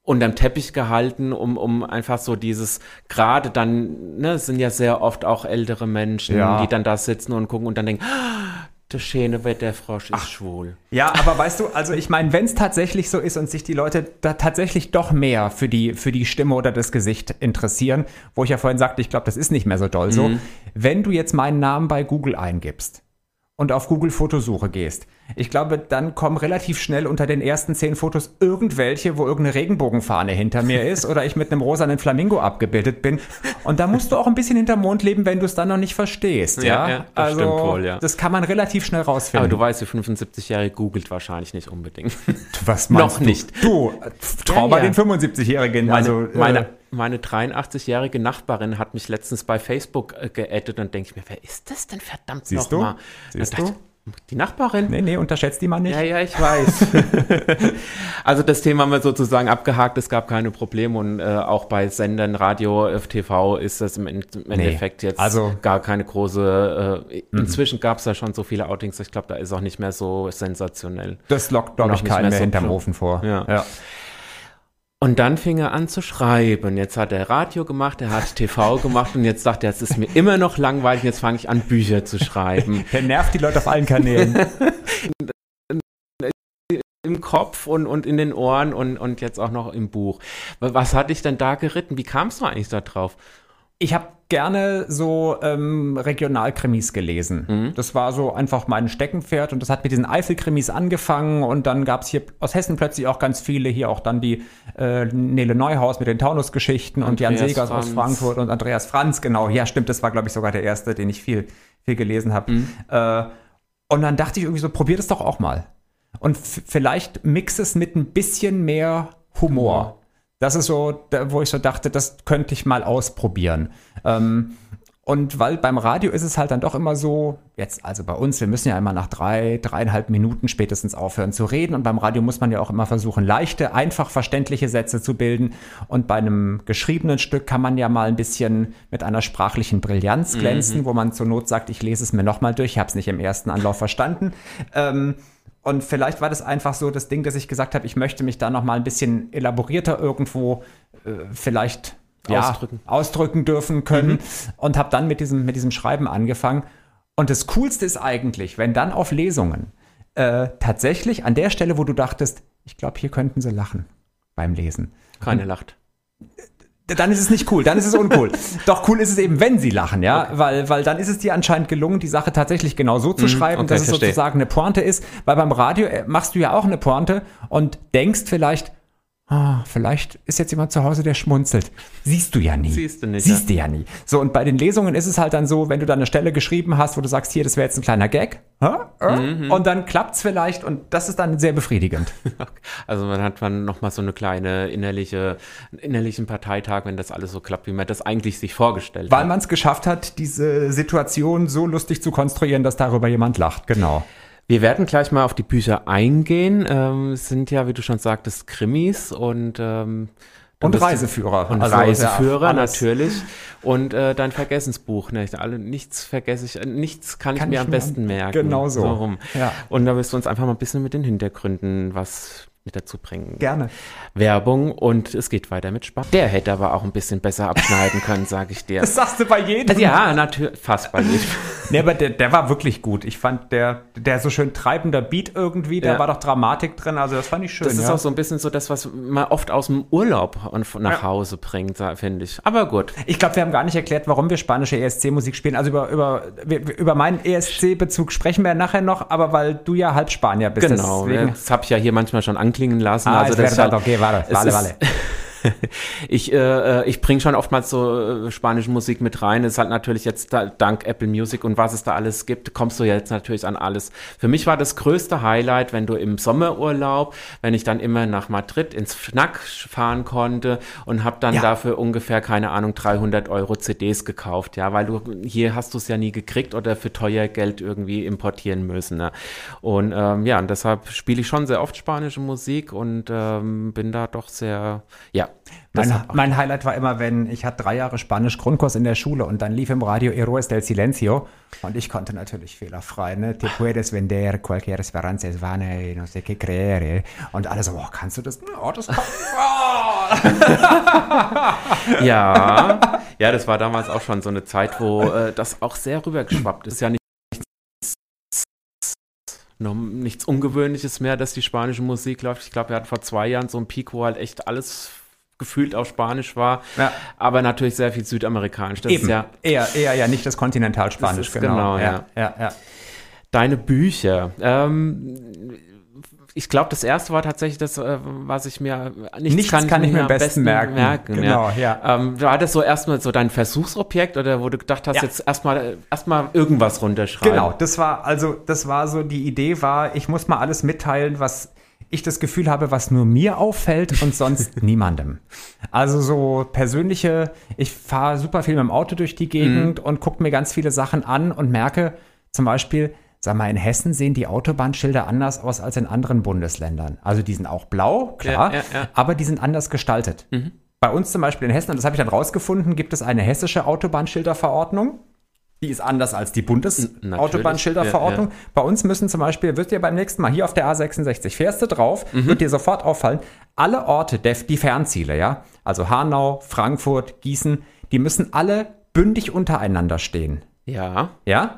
unterm Teppich gehalten, um, um einfach so dieses, gerade dann, ne, es sind ja sehr oft auch ältere Menschen, ja. die dann da sitzen und gucken und dann denken, ah, der schöne Wetterfrosch ist Ach, schwul. Ja, aber weißt du, also ich meine, wenn es tatsächlich so ist und sich die Leute da tatsächlich doch mehr für die, für die Stimme oder das Gesicht interessieren, wo ich ja vorhin sagte, ich glaube, das ist nicht mehr so doll so, mhm. wenn du jetzt meinen Namen bei Google eingibst und auf Google Fotosuche gehst, ich glaube, dann kommen relativ schnell unter den ersten zehn Fotos irgendwelche, wo irgendeine Regenbogenfahne hinter mir ist oder ich mit einem rosanen Flamingo abgebildet bin. Und da musst du auch ein bisschen hinter Mond leben, wenn du es dann noch nicht verstehst. Ja, ja? ja das also, stimmt wohl, ja. Das kann man relativ schnell rausfinden. Aber du weißt, die 75-Jährige googelt wahrscheinlich nicht unbedingt. Was meinst noch du? nicht. Du, trau ja, ja. den 75-Jährigen. Also, meine, äh, meine 83-jährige Nachbarin hat mich letztens bei Facebook äh, geaddet und denke ich mir, wer ist das denn verdammt Siehst noch du? Siehst du? Die Nachbarin? Nee, nee, unterschätzt die mal nicht. Ja, ja, ich weiß. [laughs] also das Thema haben wir sozusagen abgehakt, es gab keine Probleme und äh, auch bei Sendern, Radio, TV ist das im, Endeffekt nee, jetzt also, gar keine große, äh, mhm. inzwischen gab es da schon so viele Outings, ich glaube, da ist auch nicht mehr so sensationell. Das lockt, glaube ich, keinen mehr, mehr so hinterm Ofen vor. Ja. ja. Und dann fing er an zu schreiben. Jetzt hat er Radio gemacht, er hat TV [laughs] gemacht und jetzt sagt er, es ist mir immer noch langweilig, jetzt fange ich an, Bücher zu schreiben. [laughs] Der nervt die Leute auf allen Kanälen. [laughs] Im Kopf und, und in den Ohren und, und jetzt auch noch im Buch. Was hat dich denn da geritten? Wie kamst du eigentlich da drauf? Ich habe gerne so ähm, Regionalkrimis gelesen. Mhm. Das war so einfach mein Steckenpferd und das hat mit diesen Eifelkrimis angefangen und dann gab es hier aus Hessen plötzlich auch ganz viele, hier auch dann die äh, Nele Neuhaus mit den Taunusgeschichten und Jan Segers aus Frankfurt und Andreas Franz, genau. Ja, stimmt, das war, glaube ich, sogar der erste, den ich viel, viel gelesen habe. Mhm. Äh, und dann dachte ich irgendwie so, probier das doch auch mal. Und vielleicht mix es mit ein bisschen mehr Humor. Das ist so, wo ich so dachte, das könnte ich mal ausprobieren. Ähm, und weil beim Radio ist es halt dann doch immer so, jetzt also bei uns, wir müssen ja immer nach drei, dreieinhalb Minuten spätestens aufhören zu reden. Und beim Radio muss man ja auch immer versuchen, leichte, einfach verständliche Sätze zu bilden. Und bei einem geschriebenen Stück kann man ja mal ein bisschen mit einer sprachlichen Brillanz mhm. glänzen, mhm. wo man zur Not sagt, ich lese es mir nochmal durch, ich habe es nicht im ersten Anlauf verstanden. Ähm, und vielleicht war das einfach so das Ding, dass ich gesagt habe, ich möchte mich da noch mal ein bisschen elaborierter irgendwo äh, vielleicht ja, ausdrücken. ausdrücken dürfen können mhm. und habe dann mit diesem, mit diesem Schreiben angefangen. Und das Coolste ist eigentlich, wenn dann auf Lesungen äh, tatsächlich an der Stelle, wo du dachtest, ich glaube, hier könnten sie lachen beim Lesen. Keine und, lacht dann ist es nicht cool, dann ist es uncool. [laughs] Doch cool ist es eben, wenn sie lachen, ja, okay. weil, weil dann ist es dir anscheinend gelungen, die Sache tatsächlich genau so zu mhm, schreiben, okay, dass es verstehe. sozusagen eine Pointe ist, weil beim Radio äh, machst du ja auch eine Pointe und denkst vielleicht, ah, vielleicht ist jetzt jemand zu Hause, der schmunzelt. Siehst du ja nie. Siehst du nicht. Siehst ja. du ja nie. So, und bei den Lesungen ist es halt dann so, wenn du da eine Stelle geschrieben hast, wo du sagst, hier, das wäre jetzt ein kleiner Gag, mhm. und dann klappt's vielleicht und das ist dann sehr befriedigend. [laughs] Also man hat man nochmal so eine kleine innerliche, innerlichen Parteitag, wenn das alles so klappt, wie man das eigentlich sich vorgestellt Weil hat. Weil man es geschafft hat, diese Situation so lustig zu konstruieren, dass darüber jemand lacht, genau. Wir werden gleich mal auf die Bücher eingehen. Ähm, es sind ja, wie du schon sagtest, Krimis und ähm, und Reiseführer. Und also, Reiseführer, ja, natürlich. Und äh, dein Vergessensbuch. Nicht? Alle, nichts vergesse ich, äh, nichts kann, kann ich mir am besten merken. Genau so. so rum. Ja. Und da wirst du uns einfach mal ein bisschen mit den Hintergründen was mit dazu bringen. Gerne. Werbung und es geht weiter mit Spaß. Der hätte aber auch ein bisschen besser abschneiden können, [laughs] sage ich dir. Das sagst du bei jedem. Ja, natürlich, fast bei jedem. [laughs] nee, aber der, der war wirklich gut. Ich fand, der, der so schön treibender Beat irgendwie, da ja. war doch Dramatik drin, also das fand ich schön. Das ist auch so ein bisschen so das, was man oft aus dem Urlaub nach ja. Hause bringt, finde ich. Aber gut. Ich glaube, wir haben gar nicht erklärt, warum wir spanische ESC-Musik spielen. Also über, über, über meinen ESC-Bezug sprechen wir nachher noch, aber weil du ja halb Spanier bist. Genau, deswegen. das habe ich ja hier manchmal schon anklingen lassen. Ah, also das ist halt, okay, warte, vale, vale. [laughs] [laughs] ich, äh, ich bringe schon oftmals so äh, spanische Musik mit rein. Es ist halt natürlich jetzt da, dank Apple Music und was es da alles gibt, kommst du jetzt natürlich an alles. Für mich war das größte Highlight, wenn du im Sommerurlaub, wenn ich dann immer nach Madrid ins Fnac fahren konnte und habe dann ja. dafür ungefähr, keine Ahnung, 300 Euro CDs gekauft, ja, weil du hier hast du es ja nie gekriegt oder für teuer Geld irgendwie importieren müssen. Ne? Und ähm, ja, und deshalb spiele ich schon sehr oft spanische Musik und ähm, bin da doch sehr, ja, mein, mein, Highlight war immer, wenn ich hatte drei Jahre Spanisch Grundkurs in der Schule und dann lief im Radio Héroes del Silencio und ich konnte natürlich fehlerfrei, ne? Te puedes vender cualquier esperanza es vana y no sé qué creer. Und alle so, oh, kannst du das? Oh, das kann [laughs] oh. [laughs] Ja, ja, das war damals auch schon so eine Zeit, wo äh, das auch sehr rübergeschwappt ist. Ja, nicht noch nichts Ungewöhnliches mehr, dass die spanische Musik läuft. Ich glaube, wir hatten vor zwei Jahren so ein Pico, wo halt echt alles gefühlt auf Spanisch war, ja. aber natürlich sehr viel südamerikanisch. Das Eben. ja eher, eher ja nicht das Kontinentalspanisch, genau. genau ja. Ja, ja. Deine Bücher. Ähm, ich glaube, das erste war tatsächlich das, äh, was ich mir nichts, nichts kann, kann ich mir am besten, besten merken. merken genau, ja. ja. Ähm, war das so erstmal so dein Versuchsobjekt oder wo du gedacht hast, ja. jetzt erstmal erstmal irgendwas runterschreiben? Genau, das war also das war so die Idee war, ich muss mal alles mitteilen, was ich das Gefühl habe, was nur mir auffällt und sonst [laughs] niemandem. Also so persönliche, ich fahre super viel mit dem Auto durch die Gegend mhm. und gucke mir ganz viele Sachen an und merke zum Beispiel, sag mal, in Hessen sehen die Autobahnschilder anders aus als in anderen Bundesländern. Also die sind auch blau, klar, ja, ja, ja. aber die sind anders gestaltet. Mhm. Bei uns zum Beispiel in Hessen, und das habe ich dann rausgefunden, gibt es eine hessische Autobahnschilderverordnung. Die ist anders als die Bundesautobahn-Schilderverordnung. Ja, ja. Bei uns müssen zum Beispiel, wird dir beim nächsten Mal hier auf der A66, fährst du drauf, mhm. wird dir sofort auffallen, alle Orte, die Fernziele, ja, also Hanau, Frankfurt, Gießen, die müssen alle bündig untereinander stehen. Ja. Ja?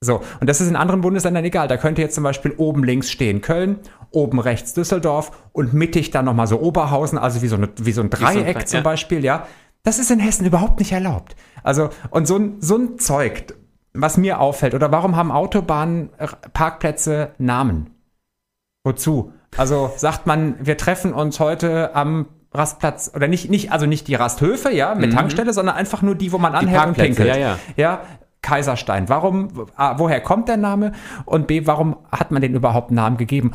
So, und das ist in anderen Bundesländern egal. Da könnte jetzt zum Beispiel oben links stehen Köln, oben rechts Düsseldorf und mittig dann nochmal so Oberhausen, also wie so, eine, wie so ein Dreieck so, zum ja. Beispiel, ja. Das ist in Hessen überhaupt nicht erlaubt. Also, und so ein, so ein Zeug, was mir auffällt, oder warum haben Autobahnen Parkplätze Namen? Wozu? Also sagt man, wir treffen uns heute am Rastplatz oder nicht, nicht, also nicht die Rasthöfe, ja, mit mhm. Tankstelle, sondern einfach nur die, wo man anhält und pinkelt. Ja, ja. ja, Kaiserstein. Warum, A, woher kommt der Name? Und B, warum hat man den überhaupt Namen gegeben?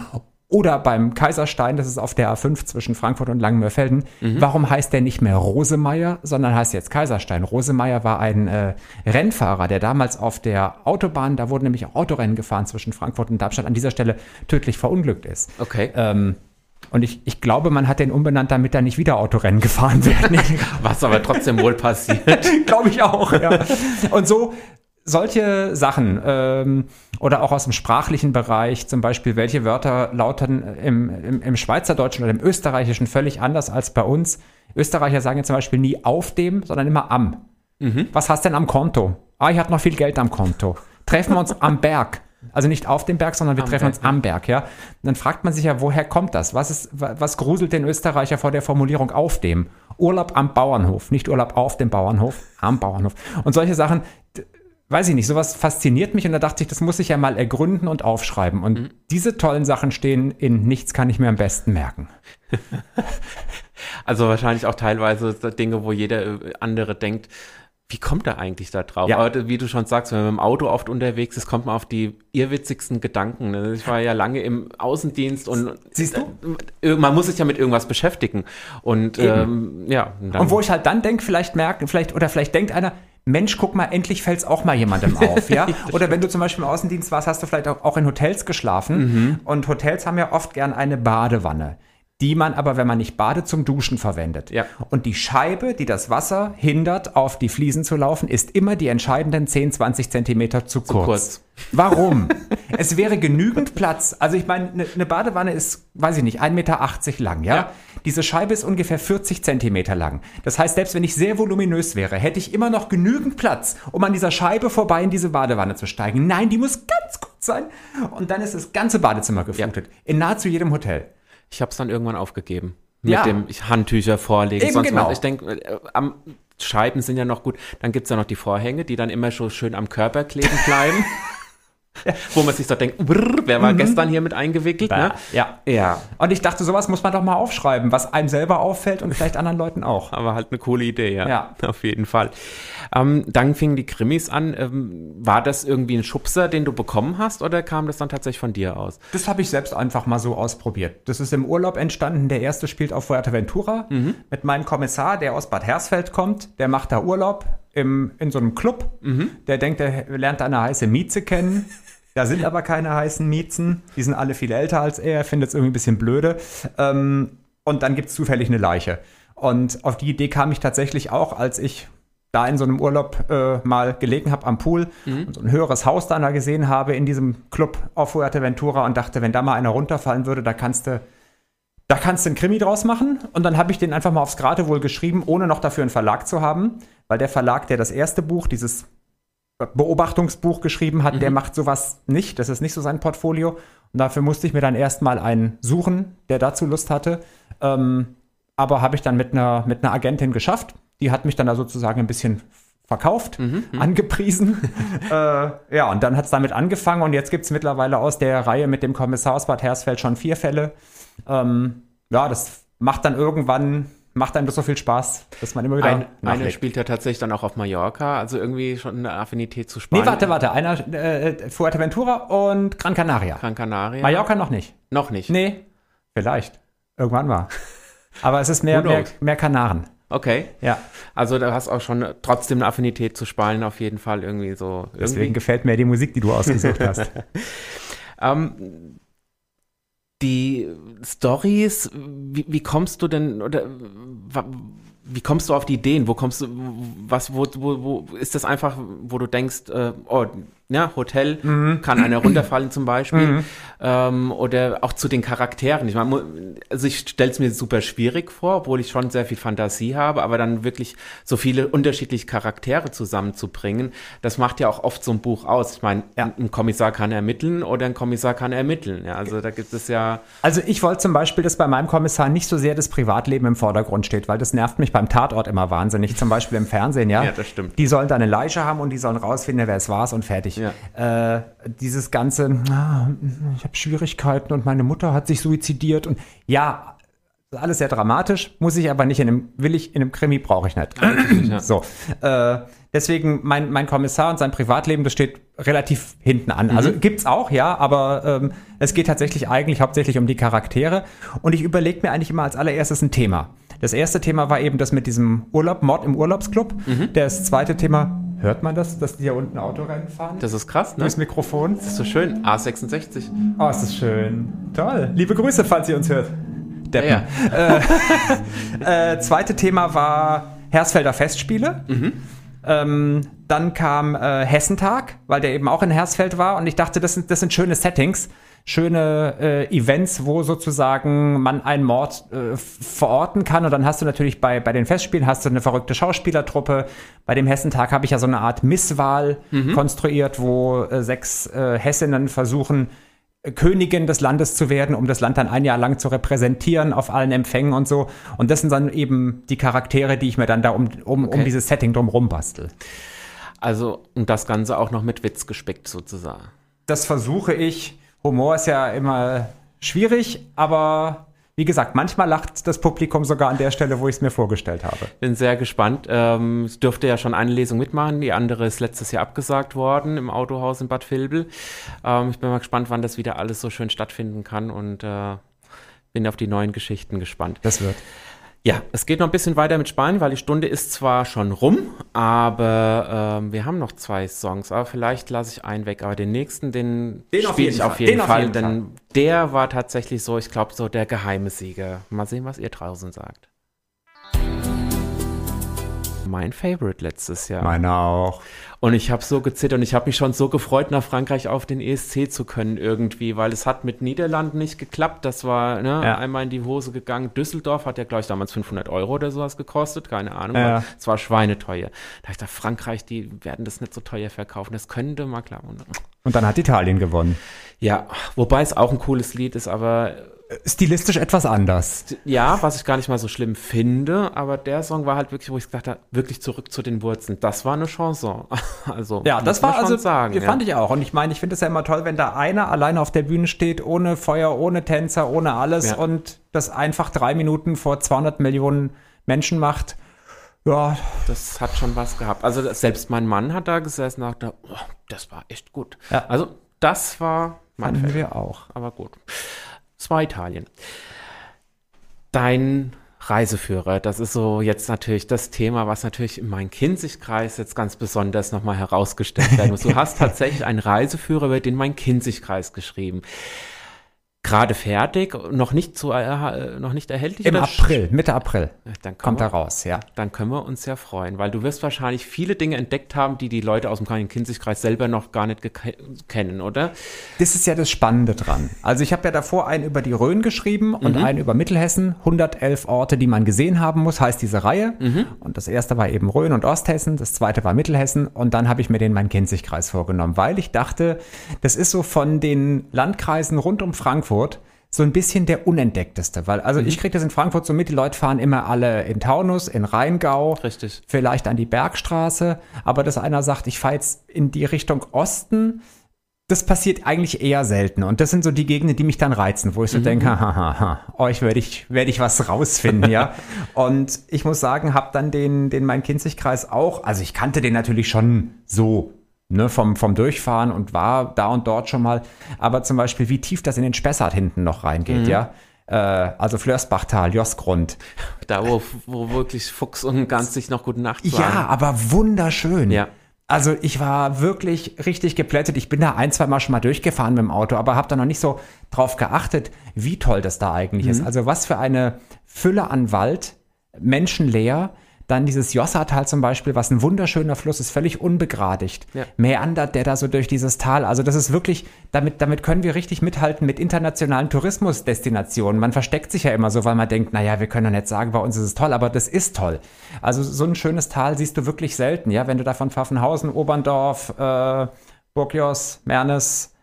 Oder beim Kaiserstein, das ist auf der A5 zwischen Frankfurt und Langenmörfelden. Mhm. Warum heißt der nicht mehr Rosemeyer, sondern heißt jetzt Kaiserstein? Rosemeyer war ein äh, Rennfahrer, der damals auf der Autobahn, da wurden nämlich auch Autorennen gefahren zwischen Frankfurt und Darmstadt, an dieser Stelle tödlich verunglückt ist. Okay. Ähm, und ich, ich glaube, man hat den umbenannt, damit da nicht wieder Autorennen [laughs] gefahren werden. Was aber trotzdem wohl passiert. [laughs] glaube ich auch, ja. Und so solche Sachen ähm, oder auch aus dem sprachlichen Bereich, zum Beispiel, welche Wörter lauten im, im, im Schweizerdeutschen oder im Österreichischen völlig anders als bei uns. Österreicher sagen ja zum Beispiel nie auf dem, sondern immer am. Mhm. Was hast denn am Konto? Ah, ich habe noch viel Geld am Konto. Treffen wir uns am Berg. Also nicht auf dem Berg, sondern wir am treffen Berg, uns am Berg, ja. Und dann fragt man sich ja, woher kommt das? Was, ist, was gruselt den Österreicher vor der Formulierung auf dem? Urlaub am Bauernhof, nicht Urlaub auf dem Bauernhof, am Bauernhof. Und solche Sachen, weiß ich nicht, sowas fasziniert mich und da dachte ich, das muss ich ja mal ergründen und aufschreiben. Und mhm. diese tollen Sachen stehen in Nichts kann ich mir am besten merken. [laughs] also wahrscheinlich auch teilweise Dinge, wo jeder andere denkt, wie kommt er eigentlich da drauf? Ja. Aber wie du schon sagst, wenn man mit dem Auto oft unterwegs ist, kommt man auf die irrwitzigsten Gedanken. Ne? Ich war ja lange im Außendienst und siehst du, äh, man muss sich ja mit irgendwas beschäftigen. Und ähm, ja. Und, und wo ich halt dann denke, vielleicht merken, vielleicht oder vielleicht denkt einer, Mensch, guck mal, endlich fällt es auch mal jemandem [laughs] auf, ja? Oder wenn du zum Beispiel im Außendienst warst, hast du vielleicht auch, in Hotels geschlafen. Mhm. Und Hotels haben ja oft gern eine Badewanne die man aber, wenn man nicht badet, zum Duschen verwendet. Ja. Und die Scheibe, die das Wasser hindert, auf die Fliesen zu laufen, ist immer die entscheidenden 10, 20 Zentimeter zu, zu kurz. kurz. Warum? [laughs] es wäre genügend Platz. Also ich meine, eine ne Badewanne ist, weiß ich nicht, 1,80 Meter lang, ja? ja? Diese Scheibe ist ungefähr 40 Zentimeter lang. Das heißt, selbst wenn ich sehr voluminös wäre, hätte ich immer noch genügend Platz, um an dieser Scheibe vorbei in diese Badewanne zu steigen. Nein, die muss ganz kurz sein. Und dann ist das ganze Badezimmer geflutet. Ja. In nahezu jedem Hotel. Ich habe es dann irgendwann aufgegeben. Mit ja. dem Handtücher vorlegen. Eben sonst genau. Ich denke, äh, am Scheiben sind ja noch gut. Dann gibt es ja noch die Vorhänge, die dann immer so schön am Körper kleben bleiben. [laughs] [laughs] Wo man sich so denkt, brrr, wer war mhm. gestern hier mit eingewickelt? Ne? Ja. ja. Und ich dachte, sowas muss man doch mal aufschreiben, was einem selber auffällt und vielleicht anderen Leuten auch. [laughs] Aber halt eine coole Idee, ja. Ja. [laughs] Auf jeden Fall. Ähm, dann fingen die Krimis an. Ähm, war das irgendwie ein Schubser, den du bekommen hast, oder kam das dann tatsächlich von dir aus? Das habe ich selbst einfach mal so ausprobiert. Das ist im Urlaub entstanden. Der erste spielt auf Fuerteventura mhm. mit meinem Kommissar, der aus Bad Hersfeld kommt. Der macht da Urlaub im, in so einem Club. Mhm. Der denkt, er lernt eine heiße Mieze kennen. Da sind aber keine heißen Miezen. Die sind alle viel älter als er. Er findet es irgendwie ein bisschen blöde. Ähm, und dann gibt es zufällig eine Leiche. Und auf die Idee kam ich tatsächlich auch, als ich da in so einem Urlaub äh, mal gelegen habe am Pool mhm. und so ein höheres Haus dann da gesehen habe in diesem Club auf Fuerteventura und dachte, wenn da mal einer runterfallen würde, da kannst du da kannst du einen Krimi draus machen. Und dann habe ich den einfach mal aufs Geratewohl geschrieben, ohne noch dafür einen Verlag zu haben, weil der Verlag, der das erste Buch, dieses Beobachtungsbuch geschrieben hat, mhm. der macht sowas nicht. Das ist nicht so sein Portfolio. Und dafür musste ich mir dann erstmal einen suchen, der dazu Lust hatte. Ähm, aber habe ich dann mit einer, mit einer Agentin geschafft. Die hat mich dann da sozusagen ein bisschen verkauft, mhm, mhm. angepriesen. [laughs] äh, ja, und dann hat es damit angefangen und jetzt gibt es mittlerweile aus der Reihe mit dem Kommissar aus Bad Hersfeld schon vier Fälle. Ähm, ja, das macht dann irgendwann, macht einem das so viel Spaß, dass man immer wieder. Ein, einer spielt ja tatsächlich dann auch auf Mallorca, also irgendwie schon eine Affinität zu Spanien. Nee, warte, warte. Einer äh, Fuerteventura und Gran Canaria. Gran Canaria. Mallorca noch nicht. Noch nicht. Nee, vielleicht. Irgendwann mal. [laughs] Aber es ist mehr, mehr, mehr Kanaren. Okay. Ja. Also da hast auch schon trotzdem eine Affinität zu Spanien auf jeden Fall irgendwie so. Irgendwie. Deswegen gefällt mir die Musik, die du ausgesucht hast. [laughs] ähm, die Stories, wie, wie, kommst du denn oder wie kommst du auf die Ideen? Wo kommst du, was, wo, wo, wo ist das einfach, wo du denkst, äh, oh, ja, Hotel mhm. kann einer runterfallen zum Beispiel. Mhm. Ähm, oder auch zu den Charakteren. Ich meine, also ich stelle es mir super schwierig vor, obwohl ich schon sehr viel Fantasie habe, aber dann wirklich so viele unterschiedliche Charaktere zusammenzubringen, das macht ja auch oft so ein Buch aus. Ich meine, ja. ein Kommissar kann ermitteln oder ein Kommissar kann ermitteln. Ja, also da gibt es ja. Also ich wollte zum Beispiel, dass bei meinem Kommissar nicht so sehr das Privatleben im Vordergrund steht, weil das nervt mich beim Tatort immer wahnsinnig. Zum Beispiel im Fernsehen, ja. [laughs] Ja, das stimmt. Die sollen da eine Leiche haben und die sollen rausfinden, wer es war und fertig. Ja. Äh, dieses ganze, ah, ich habe Schwierigkeiten und meine Mutter hat sich suizidiert und ja, alles sehr dramatisch, muss ich aber nicht in einem, will ich, in einem Krimi brauche ich nicht. ja. So. Äh, deswegen, mein, mein Kommissar und sein Privatleben, das steht relativ hinten an. Also mhm. gibt's auch, ja, aber ähm, es geht tatsächlich eigentlich hauptsächlich um die Charaktere. Und ich überlege mir eigentlich immer als allererstes ein Thema. Das erste Thema war eben das mit diesem Urlaub, Mord im Urlaubsclub. Mhm. Das zweite Thema, Hört man das, dass die hier unten Autorennen fahren? Das ist krass, ne? Durchs Mikrofon. Das ist so schön. A66. Oh, ist das schön. Toll. Liebe Grüße, falls ihr uns hört. Deppen. Ja, ja. äh, [laughs] äh, zweite Thema war Hersfelder Festspiele. Mhm. Ähm, dann kam äh, Hessentag, weil der eben auch in Hersfeld war. Und ich dachte, das sind, das sind schöne Settings schöne äh, Events, wo sozusagen man einen Mord äh, verorten kann. Und dann hast du natürlich bei, bei den Festspielen hast du eine verrückte Schauspielertruppe. Bei dem Hessentag habe ich ja so eine Art Misswahl mhm. konstruiert, wo äh, sechs äh, Hessinnen versuchen, Königin des Landes zu werden, um das Land dann ein Jahr lang zu repräsentieren auf allen Empfängen und so. Und das sind dann eben die Charaktere, die ich mir dann da um, um, okay. um dieses Setting drumherum bastel. Also, und das Ganze auch noch mit Witz gespickt sozusagen. Das versuche ich. Humor ist ja immer schwierig, aber wie gesagt, manchmal lacht das Publikum sogar an der Stelle, wo ich es mir vorgestellt habe. Bin sehr gespannt. Ähm, ich durfte ja schon eine Lesung mitmachen, die andere ist letztes Jahr abgesagt worden im Autohaus in Bad Vilbel. Ähm, ich bin mal gespannt, wann das wieder alles so schön stattfinden kann und äh, bin auf die neuen Geschichten gespannt. Das wird. Ja, es geht noch ein bisschen weiter mit Spanien, weil die Stunde ist zwar schon rum, aber ähm, wir haben noch zwei Songs. Aber vielleicht lasse ich einen weg. Aber den nächsten, den, den spiele ich auf jeden, Fall, auf jeden Fall, denn der war tatsächlich so, ich glaube, so der geheime Sieger. Mal sehen, was ihr draußen sagt. Mein Favorite letztes Jahr. Meiner auch. Und ich habe so gezittert und ich habe mich schon so gefreut, nach Frankreich auf den ESC zu können irgendwie, weil es hat mit Niederlanden nicht geklappt. Das war ne, ja. einmal in die Hose gegangen. Düsseldorf hat ja, glaube ich, damals 500 Euro oder sowas gekostet, keine Ahnung. Ja. Es war schweineteuer. Da ich dachte, Frankreich, die werden das nicht so teuer verkaufen. Das könnte mal klappen. Und dann hat Italien gewonnen. Ja, wobei es auch ein cooles Lied ist, aber stilistisch etwas anders. Ja, was ich gar nicht mal so schlimm finde, aber der Song war halt wirklich, wo ich gesagt habe, wirklich zurück zu den Wurzeln. Das war eine Chanson. [laughs] Also, ja, das war also, sagen, ja. fand ich auch. Und ich meine, ich finde es ja immer toll, wenn da einer alleine auf der Bühne steht, ohne Feuer, ohne Tänzer, ohne alles ja. und das einfach drei Minuten vor 200 Millionen Menschen macht. Ja. Das hat schon was gehabt. Also selbst mein Mann hat da gesessen und dachte, oh, das war echt gut. Ja. Also das war mein Fanden wir auch. Aber gut. Es war Italien. Dein Reiseführer, das ist so jetzt natürlich das Thema, was natürlich in meinem Kinzigkreis jetzt ganz besonders nochmal herausgestellt werden muss. Du hast [laughs] tatsächlich einen Reiseführer über den mein Kinzigkreis geschrieben gerade fertig, noch nicht zu, äh, noch nicht erhältlich? Im April, Mitte April kommt er raus, ja. Dann können wir uns ja freuen, weil du wirst wahrscheinlich viele Dinge entdeckt haben, die die Leute aus dem Kinzigkreis selber noch gar nicht kennen, oder? Das ist ja das Spannende dran. Also ich habe ja davor einen über die Rhön geschrieben und mhm. einen über Mittelhessen, 111 Orte, die man gesehen haben muss, heißt diese Reihe. Mhm. Und das erste war eben Rhön und Osthessen, das zweite war Mittelhessen und dann habe ich mir den Main-Kinzig-Kreis vorgenommen, weil ich dachte, das ist so von den Landkreisen rund um Frankfurt Frankfurt so ein bisschen der unentdeckteste, weil also mhm. ich kriege das in Frankfurt so mit, die Leute fahren immer alle in Taunus, in Rheingau, Richtig. vielleicht an die Bergstraße, aber dass einer sagt, ich fahre jetzt in die Richtung Osten, das passiert eigentlich eher selten und das sind so die Gegenden, die mich dann reizen, wo ich so mhm. denke, [laughs] hahaha, euch werde ich werde ich was rausfinden, ja. [laughs] und ich muss sagen, habe dann den den mein Kinzigkreis auch, also ich kannte den natürlich schon so ne, vom, vom Durchfahren und war da und dort schon mal. Aber zum Beispiel, wie tief das in den Spessart hinten noch reingeht, mhm. ja. Äh, also Flörsbachtal, Josgrund. Da, wo, wo wirklich Fuchs und Gans sich noch gute Nacht sagen. Ja, aber wunderschön. Ja. Also ich war wirklich richtig geplättet. Ich bin da ein, zwei Mal schon mal durchgefahren mit dem Auto, aber habe da noch nicht so drauf geachtet, wie toll das da eigentlich mhm. ist. Also was für eine Fülle an Wald menschenleer. Dann dieses Jossatal zum Beispiel, was ein wunderschöner Fluss ist, völlig unbegradigt. Ja. Meandert der da so durch dieses Tal. Also das ist wirklich, damit, damit können wir richtig mithalten mit internationalen Tourismusdestinationen. Man versteckt sich ja immer so, weil man denkt, naja, wir können doch nicht sagen, bei uns ist es toll, aber das ist toll. Also so ein schönes Tal siehst du wirklich selten, ja, wenn du da von Pfaffenhausen, Oberndorf, äh, Burgios, Mernes,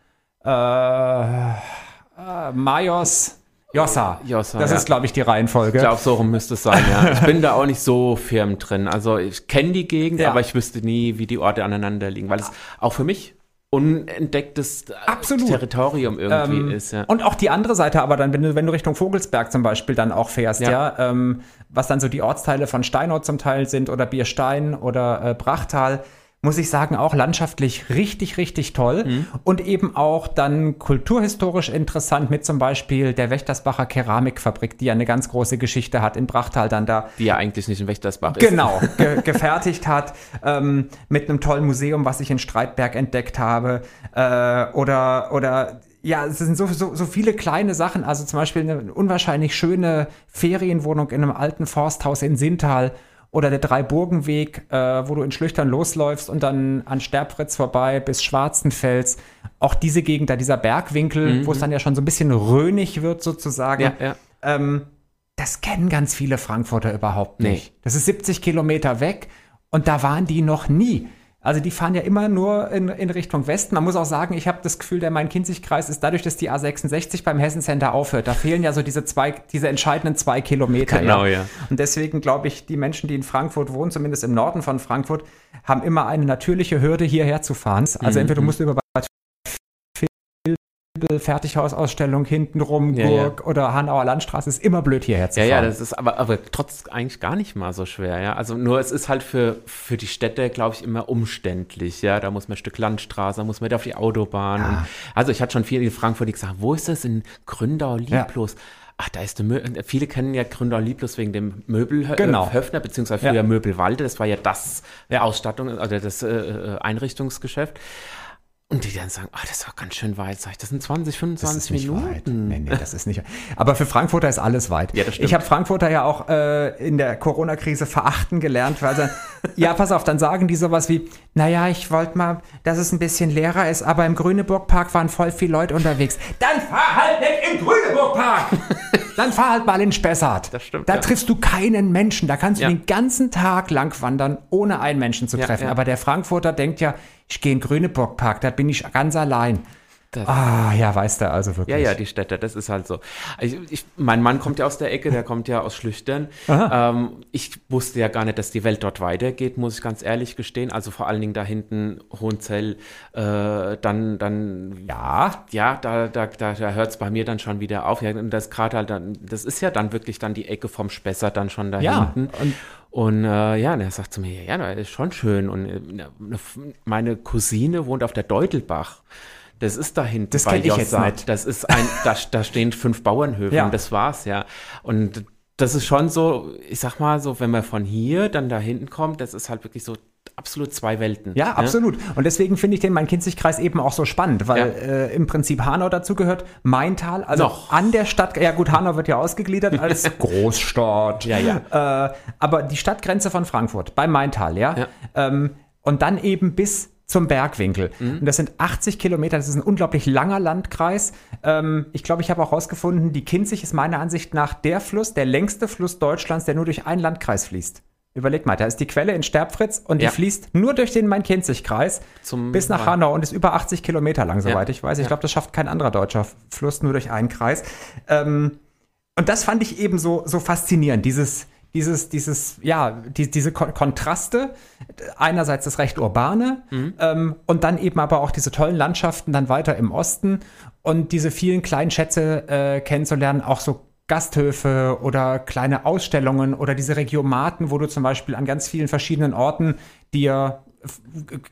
äh, äh, Majos, Jossa. Jossa. Das ja. ist, glaube ich, die Reihenfolge. Ich glaube, so rum müsste es sein, ja. Ich bin da auch nicht so firm drin. Also ich kenne die Gegend, ja. aber ich wüsste nie, wie die Orte aneinander liegen, weil es auch für mich unentdecktes Absolut. Territorium irgendwie ähm, ist. Ja. Und auch die andere Seite, aber dann, wenn du, wenn du Richtung Vogelsberg zum Beispiel dann auch fährst, ja, ja ähm, was dann so die Ortsteile von Steinau zum Teil sind oder Bierstein oder äh, Brachtal, muss ich sagen, auch landschaftlich richtig, richtig toll mhm. und eben auch dann kulturhistorisch interessant mit zum Beispiel der Wächtersbacher Keramikfabrik, die ja eine ganz große Geschichte hat in Brachtal dann da. Die ja eigentlich nicht in Wächtersbach ist. Genau, [laughs] ge gefertigt hat ähm, mit einem tollen Museum, was ich in Streitberg entdeckt habe äh, oder, oder ja, es sind so, so, so viele kleine Sachen. Also zum Beispiel eine unwahrscheinlich schöne Ferienwohnung in einem alten Forsthaus in Sintal oder der Dreiburgenweg, äh, wo du in Schlüchtern losläufst und dann an Sterbfritz vorbei bis Schwarzenfels. Auch diese Gegend, da dieser Bergwinkel, mhm. wo es dann ja schon so ein bisschen rönig wird sozusagen. Ja, ja. Ähm, das kennen ganz viele Frankfurter überhaupt nicht. Nee. Das ist 70 Kilometer weg und da waren die noch nie. Also die fahren ja immer nur in, in Richtung Westen. Man muss auch sagen, ich habe das Gefühl, der Main-Kinzig-Kreis ist dadurch, dass die A66 beim Hessen-Center aufhört. Da fehlen ja so diese zwei, diese entscheidenden zwei Kilometer. Genau, ja. ja. Und deswegen glaube ich, die Menschen, die in Frankfurt wohnen, zumindest im Norden von Frankfurt, haben immer eine natürliche Hürde, hierher zu fahren. Also mhm. entweder du musst über Fertighausausstellung hintenrum, ja, Burg ja. oder Hanauer Landstraße ist immer blöd hierher zu fahren. Ja, ja, das ist aber, aber trotz eigentlich gar nicht mal so schwer, ja. Also nur es ist halt für, für die Städte, glaube ich, immer umständlich, ja. Da muss man ein Stück Landstraße, da muss man auf die Autobahn. Ja. Und, also ich hatte schon viele in Frankfurt, die gesagt wo ist das in Gründau, Lieblos? Ach, da ist der Mö viele kennen ja Gründau Lieblos wegen dem Möbelhöfner, genau. beziehungsweise früher ja. Möbelwalde, das war ja das. Ausstattung, also das äh, äh Einrichtungsgeschäft. Und die dann sagen, oh, das war ganz schön weit. Sag ich, das sind 20, 25 Minuten. Nee, nee, das ist nicht. Aber für Frankfurter ist alles weit. Ja, das stimmt. Ich habe Frankfurter ja auch äh, in der Corona-Krise verachten gelernt, weil sie, [laughs] ja, pass auf, dann sagen die sowas wie, naja, ich wollte mal, dass es ein bisschen leerer ist, aber im Grüneburg-Park waren voll viele Leute unterwegs. Dann fahr halt nicht im Grüneburg-Park! [laughs] dann fahr halt mal in Spessart. Das stimmt. Da ja. triffst du keinen Menschen. Da kannst du ja. den ganzen Tag lang wandern, ohne einen Menschen zu treffen. Aber der Frankfurter denkt ja, ich gehe in Grüneburg-Park, da bin ich ganz allein. Das ah, ja, weiß der also wirklich. Ja, ja, die Städte, das ist halt so. Ich, ich, mein Mann kommt ja aus der Ecke, der kommt ja aus Schlüchtern. Ähm, ich wusste ja gar nicht, dass die Welt dort weitergeht, muss ich ganz ehrlich gestehen. Also vor allen Dingen da hinten Hohenzell, äh, dann, dann, ja, ja, da, da, da, da hört es bei mir dann schon wieder auf. Ja, und das gerade halt dann, das ist ja dann wirklich dann die Ecke vom Spessart dann schon da ja, hinten. Und und äh, ja, er sagt zu mir, ja, das ist schon schön. Und äh, meine Cousine wohnt auf der Deutelbach. Das ist da hinten. Das kenne ich jetzt nicht. Das ist ein, da, da stehen fünf Bauernhöfe [laughs] ja. und das war's, ja. Und das ist schon so, ich sag mal so, wenn man von hier dann da hinten kommt, das ist halt wirklich so absolut zwei Welten. Ja, ne? absolut. Und deswegen finde ich den Main-Kinzig-Kreis eben auch so spannend, weil ja. äh, im Prinzip Hanau dazu gehört, Maintal, also Noch. an der Stadt, ja gut, Hanau wird ja ausgegliedert als [laughs] Großstadt. Ja, ja. Äh, aber die Stadtgrenze von Frankfurt, bei Maintal, ja. ja. Ähm, und dann eben bis zum Bergwinkel. Mhm. Und das sind 80 Kilometer, das ist ein unglaublich langer Landkreis. Ähm, ich glaube, ich habe auch herausgefunden, die Kinzig ist meiner Ansicht nach der Fluss, der längste Fluss Deutschlands, der nur durch einen Landkreis fließt. Überleg mal, da ist die Quelle in Sterbfritz und ja. die fließt nur durch den Main-Kinzig-Kreis bis nach Hanau und ist über 80 Kilometer lang, soweit ja. ich weiß. Ich glaube, das schafft kein anderer deutscher Fluss nur durch einen Kreis. Ähm, und das fand ich eben so, so faszinierend, dieses, dieses, dieses, ja, die, diese Kon Kontraste. Einerseits das recht urbane mhm. ähm, und dann eben aber auch diese tollen Landschaften dann weiter im Osten und diese vielen kleinen Schätze äh, kennenzulernen, auch so Gasthöfe oder kleine Ausstellungen oder diese Regiomaten, wo du zum Beispiel an ganz vielen verschiedenen Orten dir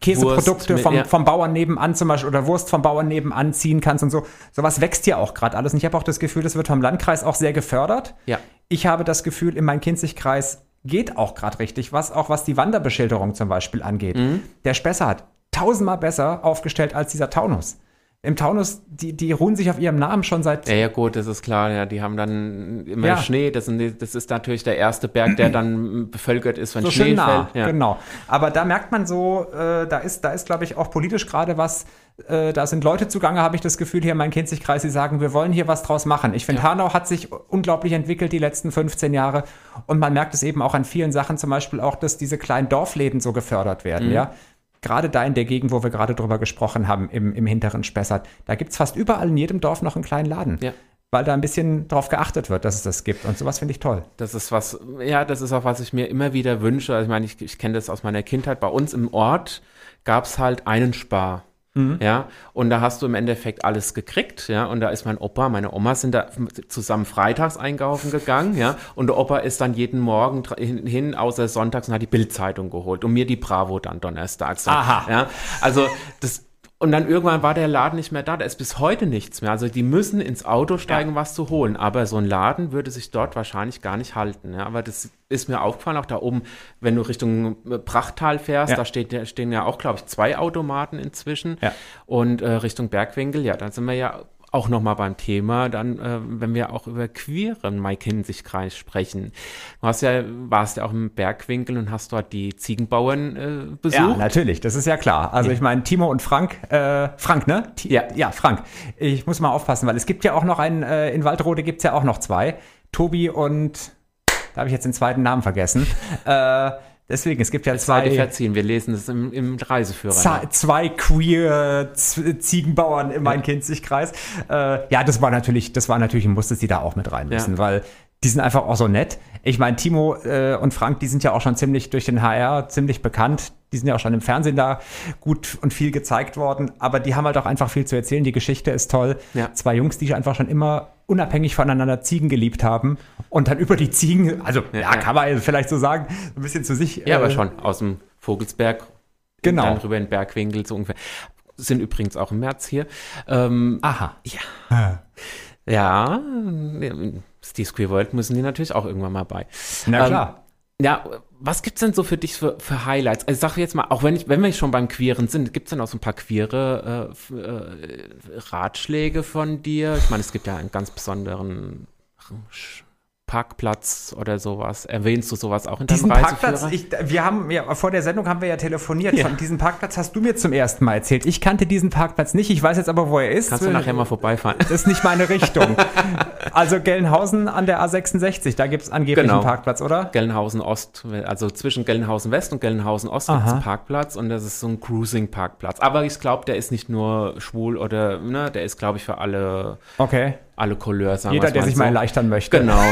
Käseprodukte vom, ja. vom Bauern nebenan zum Beispiel oder Wurst vom Bauern nebenan ziehen kannst und so. Sowas wächst ja auch gerade alles. Und ich habe auch das Gefühl, das wird vom Landkreis auch sehr gefördert. Ja. Ich habe das Gefühl, in meinem Kinzigkreis geht auch gerade richtig was, auch was die Wanderbeschilderung zum Beispiel angeht. Mhm. Der Spessart tausendmal besser aufgestellt als dieser Taunus. Im Taunus, die, die ruhen sich auf ihrem Namen schon seit. Ja, ja, gut, das ist klar. Ja, die haben dann immer ja. Schnee. Das, sind, das, ist natürlich der erste Berg, der dann bevölkert ist, wenn so Schnee nah, fällt. Ja. Genau. Aber da merkt man so, äh, da ist, da ist, glaube ich, auch politisch gerade was. Äh, da sind Leute zugange, habe ich das Gefühl, hier in meinem Kinzigkreis, die sagen, wir wollen hier was draus machen. Ich finde, ja. Hanau hat sich unglaublich entwickelt die letzten 15 Jahre. Und man merkt es eben auch an vielen Sachen, zum Beispiel auch, dass diese kleinen Dorfläden so gefördert werden. Mhm. Ja gerade da in der Gegend, wo wir gerade drüber gesprochen haben, im, im hinteren Spessart, da gibt es fast überall in jedem Dorf noch einen kleinen Laden. Ja. Weil da ein bisschen drauf geachtet wird, dass es das gibt. Und sowas finde ich toll. Das ist was, ja, das ist auch, was ich mir immer wieder wünsche. Also ich meine, ich, ich kenne das aus meiner Kindheit. Bei uns im Ort gab es halt einen Spar. Mhm. Ja, und da hast du im Endeffekt alles gekriegt, ja, und da ist mein Opa, meine Oma sind da zusammen freitags einkaufen gegangen, ja, und der Opa ist dann jeden Morgen hin, außer sonntags, und hat die Bildzeitung geholt und mir die Bravo dann donnerstags. Aha. Ja, also das, und dann irgendwann war der Laden nicht mehr da. Da ist bis heute nichts mehr. Also die müssen ins Auto steigen, ja. was zu holen. Aber so ein Laden würde sich dort wahrscheinlich gar nicht halten. Ja, aber das ist mir aufgefallen, auch da oben, wenn du Richtung äh, Prachttal fährst, ja. da steht, stehen ja auch, glaube ich, zwei Automaten inzwischen. Und äh, Richtung Bergwinkel, ja, da sind wir ja auch nochmal beim Thema, dann, äh, wenn wir auch über queeren Main-Kinzig-Kreis sprechen. Du hast ja, warst ja auch im Bergwinkel und hast dort die Ziegenbauern äh, besucht. Ja, natürlich, das ist ja klar. Also ja. ich meine, Timo und Frank, äh, Frank, ne? T ja. Ja, Frank. Ich muss mal aufpassen, weil es gibt ja auch noch einen, äh, in Waldrode gibt es ja auch noch zwei. Tobi und, da habe ich jetzt den zweiten Namen vergessen. äh, Deswegen, es gibt ja zwei. verziehen, wir lesen es im, im Reiseführer. Zwei queer Ziegenbauern im Main-Kinzig-Kreis. Äh, ja, das war natürlich, das war natürlich ein Muss, dass die da auch mit rein müssen, ja. weil die sind einfach auch so nett. Ich meine, Timo äh, und Frank, die sind ja auch schon ziemlich durch den HR ziemlich bekannt. Die sind ja auch schon im Fernsehen da gut und viel gezeigt worden. Aber die haben halt auch einfach viel zu erzählen. Die Geschichte ist toll. Ja. Zwei Jungs, die einfach schon immer unabhängig voneinander Ziegen geliebt haben und dann über die Ziegen, also ja, ja kann man vielleicht so sagen, ein bisschen zu sich. Ja, äh, aber schon aus dem Vogelsberg. Genau. Dann rüber in Bergwinkel so ungefähr. Sind übrigens auch im März hier. Ähm, Aha. Ja. Ja, Steve Queer World müssen die natürlich auch irgendwann mal bei. Na klar. Ähm, ja, was gibt's denn so für dich für, für Highlights? Also sag jetzt mal, auch wenn ich, wenn wir schon beim Queeren sind, gibt's denn auch so ein paar queere äh, äh, Ratschläge von dir? Ich meine, es gibt ja einen ganz besonderen Parkplatz oder sowas. Erwähnst du sowas auch in deinem diesen Parkplatz, ich, wir haben ja vor der Sendung haben wir ja telefoniert. Ja. Von diesem Parkplatz hast du mir zum ersten Mal erzählt. Ich kannte diesen Parkplatz nicht. Ich weiß jetzt aber, wo er ist. Kannst du nachher mal vorbeifahren? Das ist nicht meine Richtung. also Gelnhausen an der A66, da gibt es angeblich genau. einen Parkplatz, oder? Gelnhausen Ost, also zwischen Gelnhausen West und Gelnhausen Ost gibt es einen Parkplatz und das ist so ein Cruising-Parkplatz. Aber ich glaube, der ist nicht nur schwul oder, ne, der ist, glaube ich, für alle. Okay alle Couleurs. Jeder, der sich so. mal erleichtern möchte. Genau.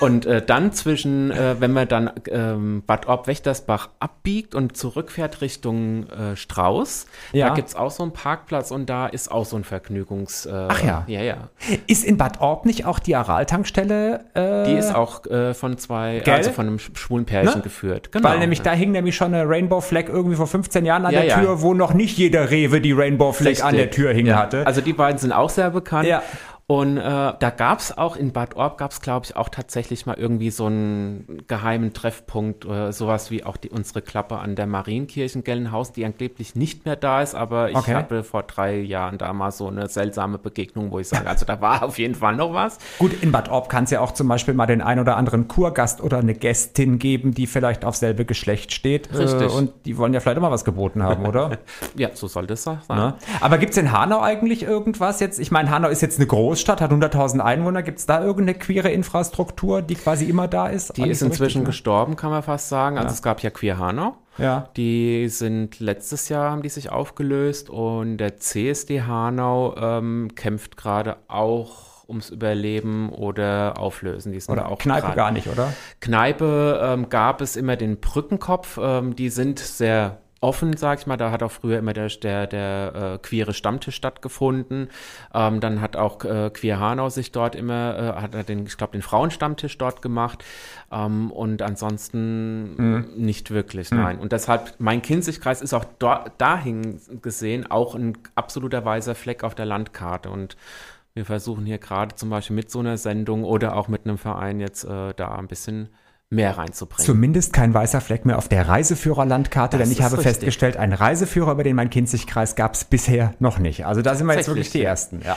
Und äh, dann zwischen, äh, wenn man dann ähm, Bad Orb-Wächtersbach abbiegt und zurückfährt Richtung äh, Strauß, ja. da gibt es auch so einen Parkplatz und da ist auch so ein Vergnügungs... Äh, Ach ja. Ja, ja. Ist in Bad Orb nicht auch die Aral-Tankstelle? Äh, die ist auch äh, von zwei, Gell? also von einem schwulen Pärchen ne? geführt. Genau. Weil nämlich da hing nämlich schon eine Rainbow Flag irgendwie vor 15 Jahren an ja, der Tür, ja. wo noch nicht jeder Rewe die Rainbow Flag Richtig. an der Tür hing hatte. Also die beiden sind auch sehr bekannt. Ja. Und äh, da gab es auch in Bad Orb, gab es glaube ich auch tatsächlich mal irgendwie so einen geheimen Treffpunkt, äh, sowas wie auch die, unsere Klappe an der Marienkirche in Gelnhausen, die angeblich nicht mehr da ist, aber ich okay. hatte vor drei Jahren da mal so eine seltsame Begegnung, wo ich sage, also da war [laughs] auf jeden Fall noch was. Gut, in Bad Orb kann es ja auch zum Beispiel mal den ein oder anderen Kurgast oder eine Gästin geben, die vielleicht auf selbe Geschlecht steht. Richtig. Äh, und die wollen ja vielleicht immer was geboten haben, oder? [laughs] ja, so sollte es sein. Na? Aber gibt es in Hanau eigentlich irgendwas jetzt? Ich meine, Hanau ist jetzt eine große Großstadt, hat 100.000 Einwohner. Gibt es da irgendeine queere Infrastruktur, die quasi immer da ist? Die ist inzwischen gestorben, kann man fast sagen. Also ja. es gab ja Queer Hanau. Ja. Die sind letztes Jahr haben die sich aufgelöst und der CSD Hanau ähm, kämpft gerade auch ums Überleben oder Auflösen. Die sind oder auch Kneipe grad. gar nicht, oder? Kneipe ähm, gab es immer den Brückenkopf. Ähm, die sind sehr offen, sag ich mal. Da hat auch früher immer der, der, der äh, queere Stammtisch stattgefunden. Ähm, dann hat auch äh, Queer Hanau sich dort immer, äh, hat er den, ich glaube, den Frauenstammtisch dort gemacht. Ähm, und ansonsten mhm. nicht wirklich, mhm. nein. Und deshalb, mein Kinzigkreis ist auch dort, dahin gesehen auch ein absoluter weißer Fleck auf der Landkarte. Und wir versuchen hier gerade zum Beispiel mit so einer Sendung oder auch mit einem Verein jetzt äh, da ein bisschen mehr reinzubringen. Zumindest kein weißer Fleck mehr auf der Reiseführerlandkarte, denn ich habe richtig. festgestellt, einen Reiseführer über den Main-Kinzig-Kreis gab es bisher noch nicht. Also da sind wir jetzt wirklich die Ersten. Ja.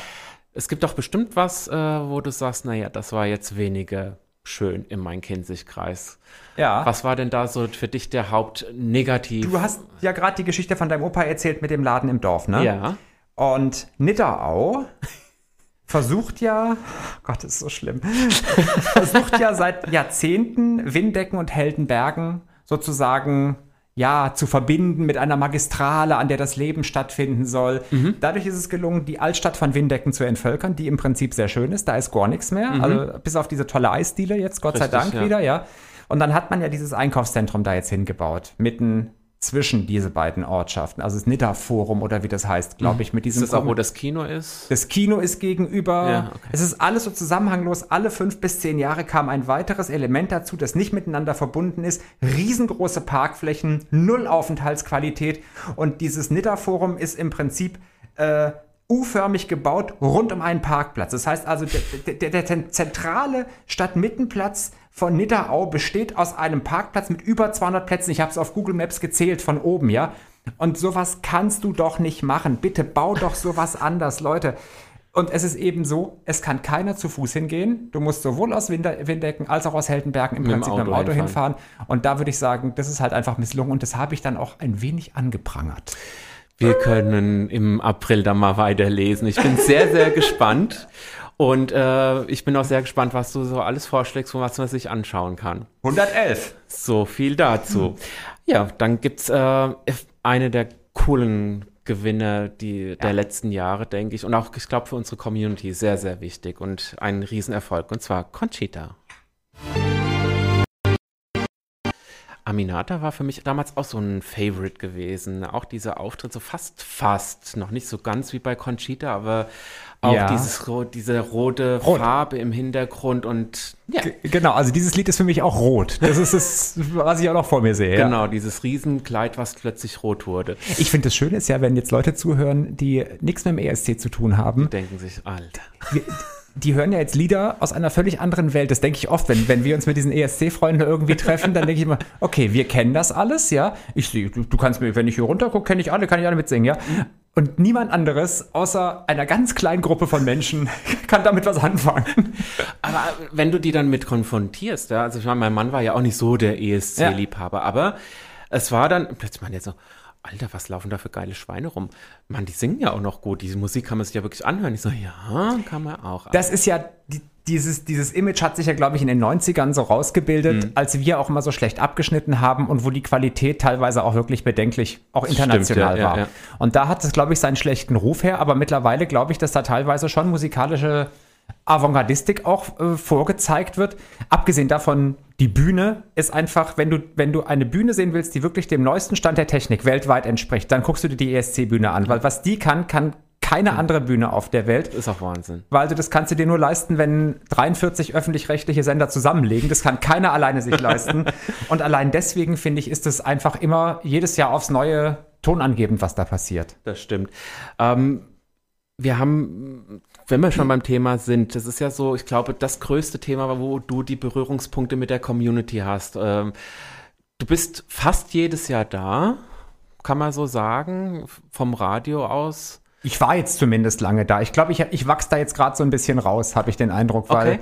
Es gibt doch bestimmt was, äh, wo du sagst, naja, das war jetzt weniger schön im Main-Kinzig-Kreis. Ja. Was war denn da so für dich der Hauptnegativ? Du hast ja gerade die Geschichte von deinem Opa erzählt mit dem Laden im Dorf, ne? Ja. Und Nidderau versucht ja, Gott, ist so schlimm, [laughs] versucht ja seit Jahrzehnten Windecken und Heldenbergen sozusagen ja, zu verbinden mit einer Magistrale, an der das Leben stattfinden soll. Mhm. Dadurch ist es gelungen, die Altstadt von Windecken zu entvölkern, die im Prinzip sehr schön ist. Da ist gar nichts mehr. Mhm. Also bis auf diese tolle Eisdiele jetzt, Gott Richtig, sei Dank ja. wieder, ja. Und dann hat man ja dieses Einkaufszentrum da jetzt hingebaut, mitten zwischen diese beiden Ortschaften. Also das Nidda-Forum oder wie das heißt, glaube ich, mit diesem. Ist das auch, wo das Kino ist? Das Kino ist gegenüber. Ja, okay. Es ist alles so zusammenhanglos. Alle fünf bis zehn Jahre kam ein weiteres Element dazu, das nicht miteinander verbunden ist. Riesengroße Parkflächen, null Aufenthaltsqualität. Und dieses Nidda-Forum ist im Prinzip äh, U-förmig gebaut rund um einen Parkplatz. Das heißt also, der, der, der zentrale Stadtmittenplatz von Nidderau besteht aus einem Parkplatz mit über 200 Plätzen. Ich habe es auf Google Maps gezählt von oben, ja. Und sowas kannst du doch nicht machen. Bitte bau doch sowas [laughs] anders, Leute. Und es ist eben so, es kann keiner zu Fuß hingehen. Du musst sowohl aus Windecken als auch aus Heldenbergen im mit Prinzip mit dem Auto hinfahren. hinfahren. Und da würde ich sagen, das ist halt einfach misslungen und das habe ich dann auch ein wenig angeprangert. Wir können im April dann mal weiterlesen. Ich bin sehr, sehr [laughs] gespannt. Und äh, ich bin auch sehr gespannt, was du so alles vorschlägst, was man sich anschauen kann. 111. So viel dazu. Ja, dann gibt's äh, eine der coolen Gewinne die, ja. der letzten Jahre, denke ich. Und auch, ich glaube, für unsere Community sehr, sehr wichtig und ein Riesenerfolg. Und zwar Conchita. Aminata war für mich damals auch so ein Favorite gewesen. Auch dieser Auftritt so fast, fast, noch nicht so ganz wie bei Conchita, aber auch ja. dieses, diese rote rot. Farbe im Hintergrund und ja. Genau, also dieses Lied ist für mich auch rot. Das ist es, was ich auch noch vor mir sehe. Genau, ja. dieses Riesenkleid, was plötzlich rot wurde. Ich finde, das Schöne ist ja, wenn jetzt Leute zuhören, die nichts mit dem ESC zu tun haben. Die denken sich, Alter. die hören ja jetzt Lieder aus einer völlig anderen Welt. Das denke ich oft, wenn, wenn wir uns mit diesen ESC-Freunden irgendwie treffen, dann denke ich immer, okay, wir kennen das alles, ja. Ich sehe, du, du, kannst mir, wenn ich hier runter gucke, kenne ich alle, kann ich alle mitsingen, ja. Und niemand anderes, außer einer ganz kleinen Gruppe von Menschen, [laughs] kann damit was anfangen. Aber wenn du die dann mit konfrontierst, ja, also ich meine, mein Mann war ja auch nicht so der ESC-Liebhaber, ja. aber es war dann, plötzlich man jetzt so, Alter, was laufen da für geile Schweine rum? Mann, die singen ja auch noch gut. Diese Musik kann man sich ja wirklich anhören. Ich so, ja, kann man auch. Das ist ja, die, dieses, dieses Image hat sich ja, glaube ich, in den 90ern so rausgebildet, mhm. als wir auch immer so schlecht abgeschnitten haben und wo die Qualität teilweise auch wirklich bedenklich, auch international Stimmt, ja, war. Ja, ja. Und da hat es, glaube ich, seinen schlechten Ruf her, aber mittlerweile glaube ich, dass da teilweise schon musikalische Avantgardistik auch äh, vorgezeigt wird. Abgesehen davon, die Bühne ist einfach, wenn du, wenn du eine Bühne sehen willst, die wirklich dem neuesten Stand der Technik weltweit entspricht, dann guckst du dir die ESC-Bühne an, weil was die kann, kann keine andere Bühne auf der Welt. Ist auch Wahnsinn. Weil du das kannst du dir nur leisten, wenn 43 öffentlich-rechtliche Sender zusammenlegen. Das kann keiner alleine sich [laughs] leisten. Und allein deswegen finde ich, ist es einfach immer jedes Jahr aufs Neue tonangebend, was da passiert. Das stimmt. Ähm, wir haben wenn wir schon beim Thema sind, das ist ja so, ich glaube, das größte Thema, wo du die Berührungspunkte mit der Community hast. Ähm, du bist fast jedes Jahr da, kann man so sagen, vom Radio aus. Ich war jetzt zumindest lange da. Ich glaube, ich, ich wachse da jetzt gerade so ein bisschen raus, habe ich den Eindruck, weil okay.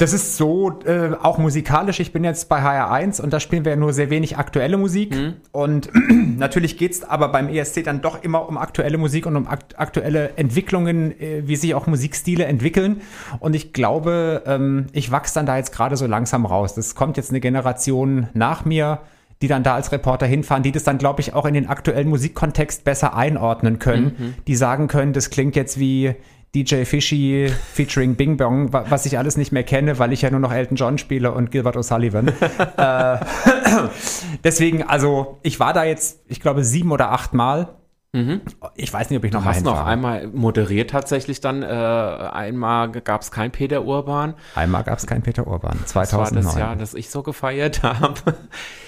Das ist so, äh, auch musikalisch. Ich bin jetzt bei HR1 und da spielen wir ja nur sehr wenig aktuelle Musik. Mhm. Und [clears throat] natürlich geht's aber beim ESC dann doch immer um aktuelle Musik und um akt aktuelle Entwicklungen, äh, wie sich auch Musikstile entwickeln. Und ich glaube, ähm, ich wachse dann da jetzt gerade so langsam raus. Das kommt jetzt eine Generation nach mir, die dann da als Reporter hinfahren, die das dann, glaube ich, auch in den aktuellen Musikkontext besser einordnen können. Mhm. Die sagen können, das klingt jetzt wie DJ Fishy featuring Bing Bong, was ich alles nicht mehr kenne, weil ich ja nur noch Elton John spiele und Gilbert O'Sullivan. [laughs] äh, [coughs] deswegen, also ich war da jetzt, ich glaube, sieben oder acht Mal. Mhm. Ich weiß nicht, ob ich noch du mal hast noch einmal moderiert tatsächlich dann. Äh, einmal gab es kein Peter Urban. Einmal gab es kein Peter Urban. 2009. Das war das Jahr, das ich so gefeiert [laughs] habe.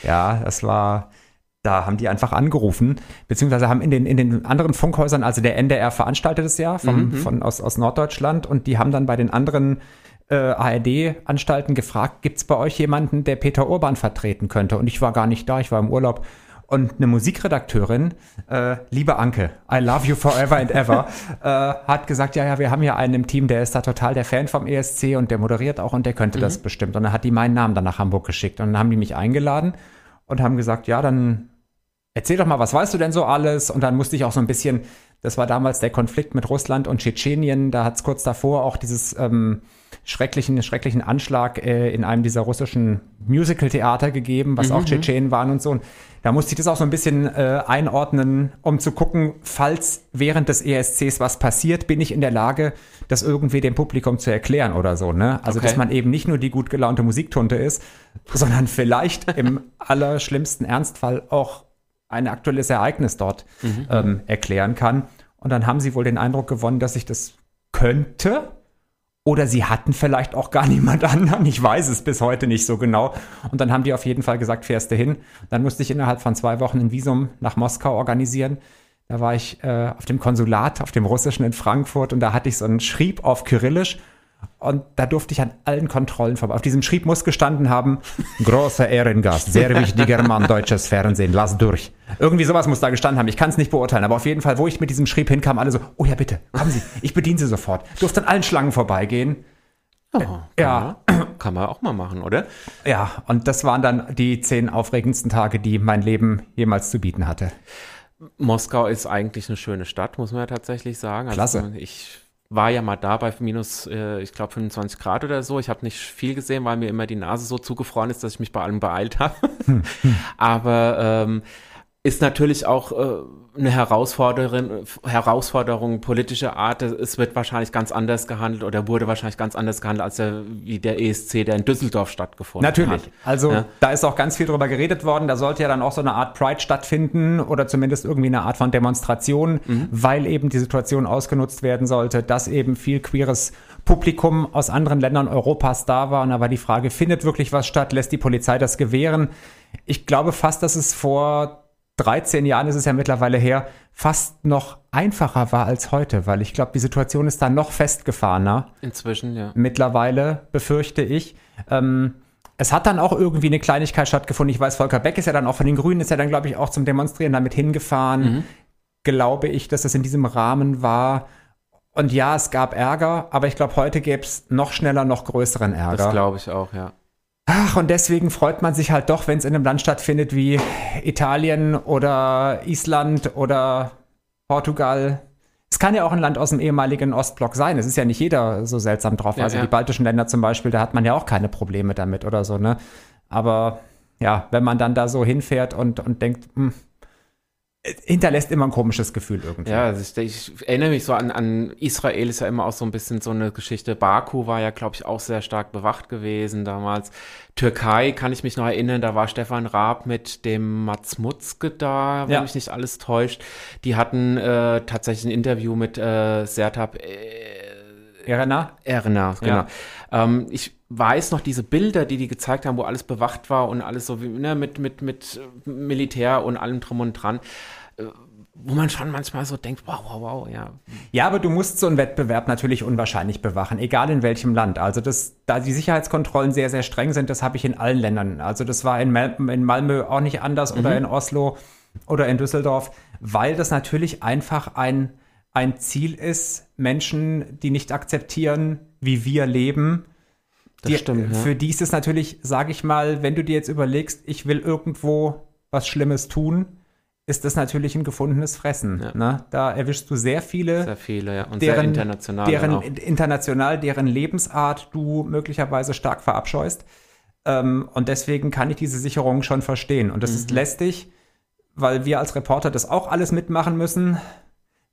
Ja, das war da haben die einfach angerufen, beziehungsweise haben in den, in den anderen Funkhäusern, also der NDR veranstaltet es ja vom, mhm. von, aus, aus Norddeutschland und die haben dann bei den anderen äh, ARD-Anstalten gefragt, gibt es bei euch jemanden, der Peter Urban vertreten könnte? Und ich war gar nicht da, ich war im Urlaub. Und eine Musikredakteurin, äh, liebe Anke, I love you forever and ever, [laughs] äh, hat gesagt, ja, ja, wir haben ja einen im Team, der ist da total der Fan vom ESC und der moderiert auch und der könnte mhm. das bestimmt. Und dann hat die meinen Namen dann nach Hamburg geschickt und dann haben die mich eingeladen und haben gesagt, ja, dann erzähl doch mal, was weißt du denn so alles? Und dann musste ich auch so ein bisschen, das war damals der Konflikt mit Russland und Tschetschenien, da hat es kurz davor auch dieses ähm, schrecklichen, schrecklichen Anschlag äh, in einem dieser russischen Musical-Theater gegeben, was mhm. auch Tschetschenen waren und so. Und da musste ich das auch so ein bisschen äh, einordnen, um zu gucken, falls während des ESCs was passiert, bin ich in der Lage, das irgendwie dem Publikum zu erklären oder so. Ne? Also, okay. dass man eben nicht nur die gut gelaunte Musiktunte ist, sondern vielleicht [laughs] im allerschlimmsten Ernstfall auch ein aktuelles Ereignis dort mhm. ähm, erklären kann. Und dann haben sie wohl den Eindruck gewonnen, dass ich das könnte. Oder sie hatten vielleicht auch gar [laughs] niemand anderen. Ich weiß es bis heute nicht so genau. Und dann haben die auf jeden Fall gesagt, fährst du hin. Dann musste ich innerhalb von zwei Wochen ein Visum nach Moskau organisieren. Da war ich äh, auf dem Konsulat, auf dem russischen in Frankfurt und da hatte ich so einen Schrieb auf Kyrillisch und da durfte ich an allen Kontrollen vorbei. Auf diesem Schrieb muss gestanden haben, großer Ehrengast, sehr [laughs] wichtiger Mann, deutsches Fernsehen, lass durch. Irgendwie sowas muss da gestanden haben. Ich kann es nicht beurteilen, aber auf jeden Fall, wo ich mit diesem Schrieb hinkam, alle so, oh ja, bitte, kommen Sie, ich bediene Sie sofort. Durfte an allen Schlangen vorbeigehen. Oh, ja. Man, kann man auch mal machen, oder? Ja, und das waren dann die zehn aufregendsten Tage, die mein Leben jemals zu bieten hatte. Moskau ist eigentlich eine schöne Stadt, muss man ja tatsächlich sagen. Also Klasse. Ich war ja mal da bei minus, äh, ich glaube, 25 Grad oder so. Ich habe nicht viel gesehen, weil mir immer die Nase so zugefroren ist, dass ich mich bei allem beeilt habe. Hm, hm. [laughs] Aber ähm, ist natürlich auch äh, eine Herausforderung, Herausforderung politischer Art. Es wird wahrscheinlich ganz anders gehandelt oder wurde wahrscheinlich ganz anders gehandelt als der, wie der ESC, der in Düsseldorf stattgefunden Natürlich. hat. Natürlich. Also ja. da ist auch ganz viel drüber geredet worden. Da sollte ja dann auch so eine Art Pride stattfinden oder zumindest irgendwie eine Art von Demonstration, mhm. weil eben die Situation ausgenutzt werden sollte, dass eben viel queeres Publikum aus anderen Ländern Europas da war. Und da war die Frage, findet wirklich was statt? Lässt die Polizei das gewähren? Ich glaube fast, dass es vor 13 Jahren ist es ja mittlerweile her, fast noch einfacher war als heute, weil ich glaube, die Situation ist da noch festgefahrener. Inzwischen, ja. Mittlerweile befürchte ich. Ähm, es hat dann auch irgendwie eine Kleinigkeit stattgefunden. Ich weiß, Volker Beck ist ja dann auch von den Grünen, ist ja dann, glaube ich, auch zum Demonstrieren damit hingefahren. Mhm. Glaube ich, dass das in diesem Rahmen war. Und ja, es gab Ärger, aber ich glaube, heute gäbe es noch schneller, noch größeren Ärger. Das glaube ich auch, ja. Ach, und deswegen freut man sich halt doch, wenn es in einem Land stattfindet wie Italien oder Island oder Portugal. Es kann ja auch ein Land aus dem ehemaligen Ostblock sein. Es ist ja nicht jeder so seltsam drauf. Ja, also ja. die baltischen Länder zum Beispiel, da hat man ja auch keine Probleme damit oder so, ne? Aber ja, wenn man dann da so hinfährt und, und denkt, mh, hm, hinterlässt immer ein komisches Gefühl irgendwie. Ja, also ich, ich, erinnere mich so an, an Israel ist ja immer auch so ein bisschen so eine Geschichte. Baku war ja, glaube ich, auch sehr stark bewacht gewesen damals. Türkei kann ich mich noch erinnern, da war Stefan Raab mit dem Mats Mutzke da, wenn ja. mich nicht alles täuscht. Die hatten äh, tatsächlich ein Interview mit äh, Sertab äh, Erna. Erna, genau. Ja. Ähm, ich weiß noch diese Bilder, die die gezeigt haben, wo alles bewacht war und alles so wie, ne, mit, mit, mit Militär und allem drum und dran äh, wo man schon manchmal so denkt, wow, wow, wow, ja. Ja, aber du musst so einen Wettbewerb natürlich unwahrscheinlich bewachen, egal in welchem Land. Also das, da die Sicherheitskontrollen sehr, sehr streng sind, das habe ich in allen Ländern. Also das war in, Mal in Malmö auch nicht anders mhm. oder in Oslo oder in Düsseldorf, weil das natürlich einfach ein, ein Ziel ist, Menschen, die nicht akzeptieren, wie wir leben, die, stimmt, ja. Für die ist es natürlich, sage ich mal, wenn du dir jetzt überlegst, ich will irgendwo was Schlimmes tun, ist das natürlich ein gefundenes Fressen. Ja. Ne? Da erwischst du sehr viele, sehr viele ja. und deren, sehr international, deren, international, deren Lebensart du möglicherweise stark verabscheust. Ähm, und deswegen kann ich diese Sicherung schon verstehen. Und das mhm. ist lästig, weil wir als Reporter das auch alles mitmachen müssen.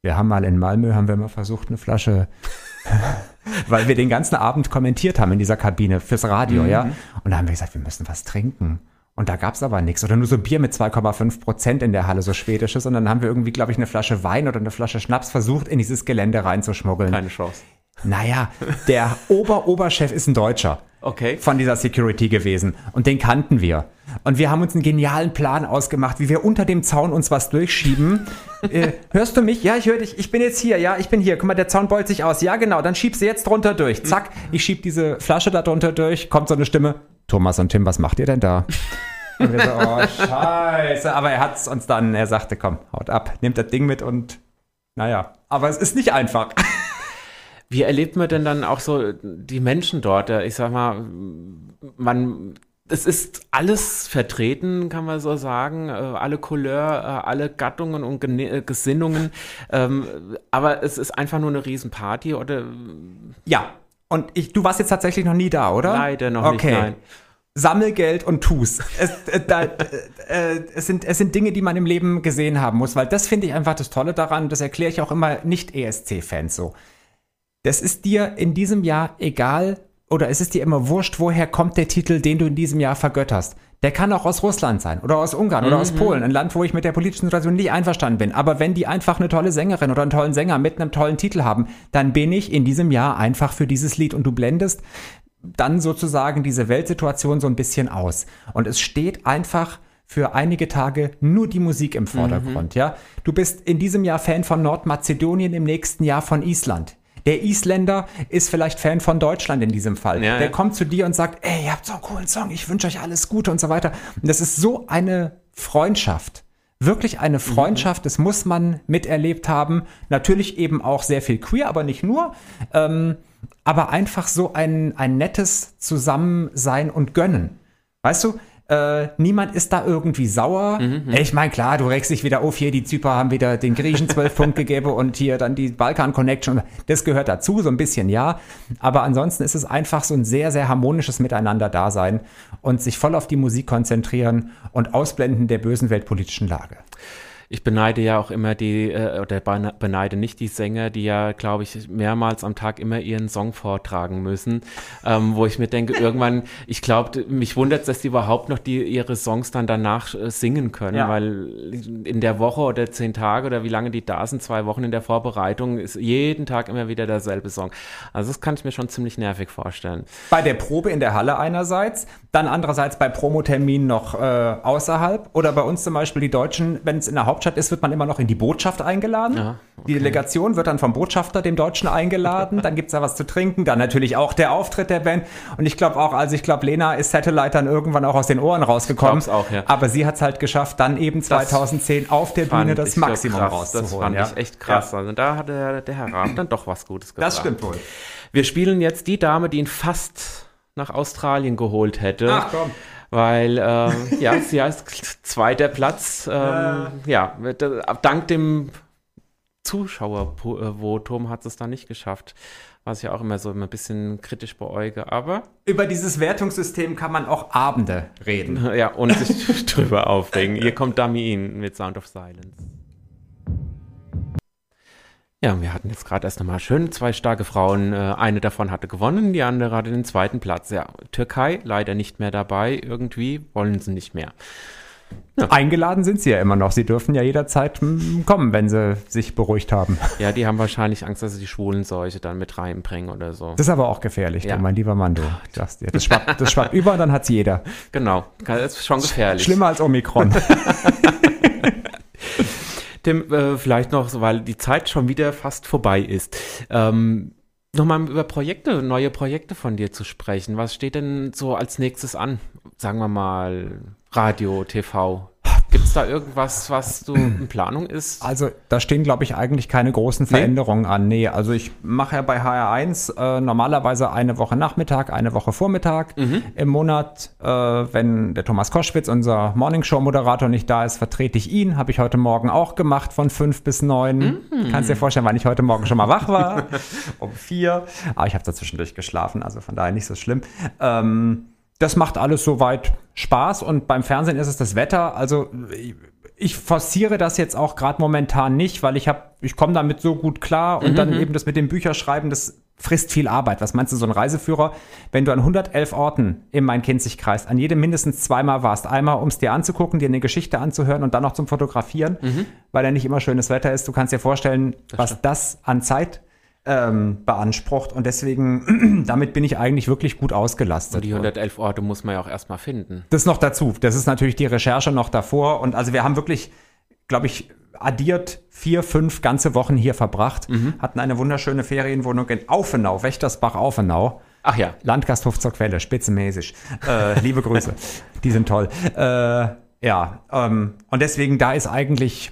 Wir haben mal in Malmö, haben wir mal versucht, eine Flasche [laughs] weil wir den ganzen Abend kommentiert haben in dieser Kabine fürs Radio, mhm. ja. Und da haben wir gesagt, wir müssen was trinken. Und da gab es aber nichts. Oder nur so Bier mit 2,5 Prozent in der Halle, so schwedisches. Und dann haben wir irgendwie, glaube ich, eine Flasche Wein oder eine Flasche Schnaps versucht, in dieses Gelände reinzuschmuggeln. Keine Chance. Naja, der Ober-Oberchef ist ein Deutscher. Okay. von dieser Security gewesen. Und den kannten wir. Und wir haben uns einen genialen Plan ausgemacht, wie wir unter dem Zaun uns was durchschieben. [laughs] äh, hörst du mich? Ja, ich höre dich. Ich bin jetzt hier. Ja, ich bin hier. Guck mal, der Zaun beult sich aus. Ja, genau. Dann schiebst du jetzt drunter durch. Zack. Ich schieb diese Flasche da drunter durch. Kommt so eine Stimme. Thomas und Tim, was macht ihr denn da? [laughs] Und wir so, oh, scheiße. Aber er hat es uns dann, er sagte, komm, haut ab, nehmt das Ding mit und naja. Aber es ist nicht einfach. Wie erlebt man denn dann auch so die Menschen dort? Ich sag mal, man, es ist alles vertreten, kann man so sagen, äh, alle Couleur, äh, alle Gattungen und äh, Gesinnungen, ähm, aber es ist einfach nur eine Riesenparty oder? Ja. Und ich, du warst jetzt tatsächlich noch nie da, oder? Leider noch okay. nicht, nein. Sammelgeld und tu's. Es, äh, da, äh, es, sind, es sind Dinge, die man im Leben gesehen haben muss, weil das finde ich einfach das Tolle daran. Das erkläre ich auch immer nicht-ESC-Fans so. Das ist dir in diesem Jahr egal oder es ist dir immer wurscht, woher kommt der Titel, den du in diesem Jahr vergötterst. Der kann auch aus Russland sein oder aus Ungarn mhm. oder aus mhm. Polen, ein Land, wo ich mit der politischen Situation nicht einverstanden bin. Aber wenn die einfach eine tolle Sängerin oder einen tollen Sänger mit einem tollen Titel haben, dann bin ich in diesem Jahr einfach für dieses Lied und du blendest dann sozusagen diese Weltsituation so ein bisschen aus. Und es steht einfach für einige Tage nur die Musik im Vordergrund, mhm. ja. Du bist in diesem Jahr Fan von Nordmazedonien, im nächsten Jahr von Island. Der Isländer ist vielleicht Fan von Deutschland in diesem Fall. Ja, der ja. kommt zu dir und sagt, ey, ihr habt so einen coolen Song, ich wünsche euch alles Gute und so weiter. Und das ist so eine Freundschaft. Wirklich eine Freundschaft, das muss man miterlebt haben. Natürlich eben auch sehr viel queer, aber nicht nur. Ähm, aber einfach so ein, ein nettes Zusammensein und Gönnen. Weißt du, äh, niemand ist da irgendwie sauer. Mhm, mhm. ich meine, klar, du regst dich wieder auf, hier die Zyper haben wieder den Griechen zwölf [laughs] Punkte gegeben und hier dann die Balkan Connection. Das gehört dazu, so ein bisschen ja. Aber ansonsten ist es einfach so ein sehr, sehr harmonisches Miteinander-Dasein und sich voll auf die Musik konzentrieren und ausblenden der bösen weltpolitischen Lage. Ich beneide ja auch immer die, äh, oder beneide nicht die Sänger, die ja, glaube ich, mehrmals am Tag immer ihren Song vortragen müssen, ähm, wo ich mir denke, irgendwann, [laughs] ich glaube, mich wundert es, dass die überhaupt noch die, ihre Songs dann danach äh, singen können, ja. weil in der Woche oder zehn Tage oder wie lange die da sind, zwei Wochen in der Vorbereitung, ist jeden Tag immer wieder derselbe Song. Also das kann ich mir schon ziemlich nervig vorstellen. Bei der Probe in der Halle einerseits, dann andererseits bei Promoterminen noch äh, außerhalb oder bei uns zum Beispiel die Deutschen, wenn es in der Haupt Hauptstadt ist, wird man immer noch in die Botschaft eingeladen. Ja, okay. Die Delegation wird dann vom Botschafter, dem Deutschen, eingeladen. Dann gibt es da was zu trinken. Dann natürlich auch der Auftritt der Band. Und ich glaube auch, also ich glaube, Lena ist Satellite dann irgendwann auch aus den Ohren rausgekommen. Ich auch, ja. Aber sie hat es halt geschafft, dann eben 2010 das auf der Bühne das Maximum krass. rauszuholen. Das fand ja. ich echt krass. Ja. Also da hat der, der Herr Raab dann doch was Gutes gemacht. Das stimmt wohl. Wir spielen jetzt die Dame, die ihn fast nach Australien geholt hätte. Ach komm weil äh, ja, [laughs] sie heißt zweiter Ähm, äh. Ja, dank dem Zuschauervotum hat es dann nicht geschafft. Was ich auch immer so immer ein bisschen kritisch beäuge, aber. Über dieses Wertungssystem kann man auch Abende reden. [laughs] Ja, und sich [laughs] drüber aufregen. Hier kommt Damien mit Sound of Silence. Ja, wir hatten jetzt gerade erst nochmal schön zwei starke Frauen. Äh, eine davon hatte gewonnen, die andere hatte den zweiten Platz. Ja, Türkei leider nicht mehr dabei. Irgendwie wollen sie nicht mehr. Ja. Eingeladen sind sie ja immer noch. Sie dürfen ja jederzeit hm, kommen, wenn sie sich beruhigt haben. Ja, die haben wahrscheinlich Angst, dass sie die schwulen Seuche dann mit reinbringen oder so. Das ist aber auch gefährlich, ja. du, mein lieber Mann, du. Das, das, schwappt, das schwappt [laughs] über und dann hat es jeder. Genau, das ist schon gefährlich. Schlimmer als Omikron. [laughs] Tim, äh, vielleicht noch, weil die Zeit schon wieder fast vorbei ist. Ähm, Nochmal über Projekte, neue Projekte von dir zu sprechen. Was steht denn so als nächstes an? Sagen wir mal Radio, TV. Gibt es da irgendwas, was du in [clears throat] Planung ist? Also da stehen, glaube ich, eigentlich keine großen Veränderungen nee? an. Nee, also ich mache ja bei HR1 äh, normalerweise eine Woche Nachmittag, eine Woche Vormittag mhm. im Monat. Äh, wenn der Thomas Koschwitz, unser Morningshow-Moderator, nicht da ist, vertrete ich ihn. Habe ich heute Morgen auch gemacht von fünf bis neun. Mhm. Kannst dir vorstellen, wann ich heute Morgen schon mal wach war. [laughs] um vier. Aber ich habe dazwischendurch geschlafen, also von daher nicht so schlimm. Ähm, das macht alles soweit Spaß und beim Fernsehen ist es das Wetter. Also ich forciere das jetzt auch gerade momentan nicht, weil ich habe, ich komme damit so gut klar und mhm. dann eben das mit dem Bücherschreiben, das frisst viel Arbeit. Was meinst du, so ein Reiseführer, wenn du an 111 Orten im Main-Kinzig-Kreis an jedem mindestens zweimal warst, einmal um es dir anzugucken, dir eine Geschichte anzuhören und dann noch zum Fotografieren, mhm. weil ja nicht immer schönes Wetter ist. Du kannst dir vorstellen, das was das an Zeit ähm, beansprucht und deswegen, [clears throat] damit bin ich eigentlich wirklich gut ausgelastet. Und die 111 Orte muss man ja auch erstmal finden. Das noch dazu. Das ist natürlich die Recherche noch davor und also wir haben wirklich, glaube ich, addiert vier, fünf ganze Wochen hier verbracht, mhm. hatten eine wunderschöne Ferienwohnung in Aufenau, Wächtersbach-Aufenau. Ach ja. Landgasthof zur Quelle, spitzenmäßig. Äh, liebe Grüße. [laughs] Die sind toll. Äh, ja, ähm, und deswegen, da ist eigentlich,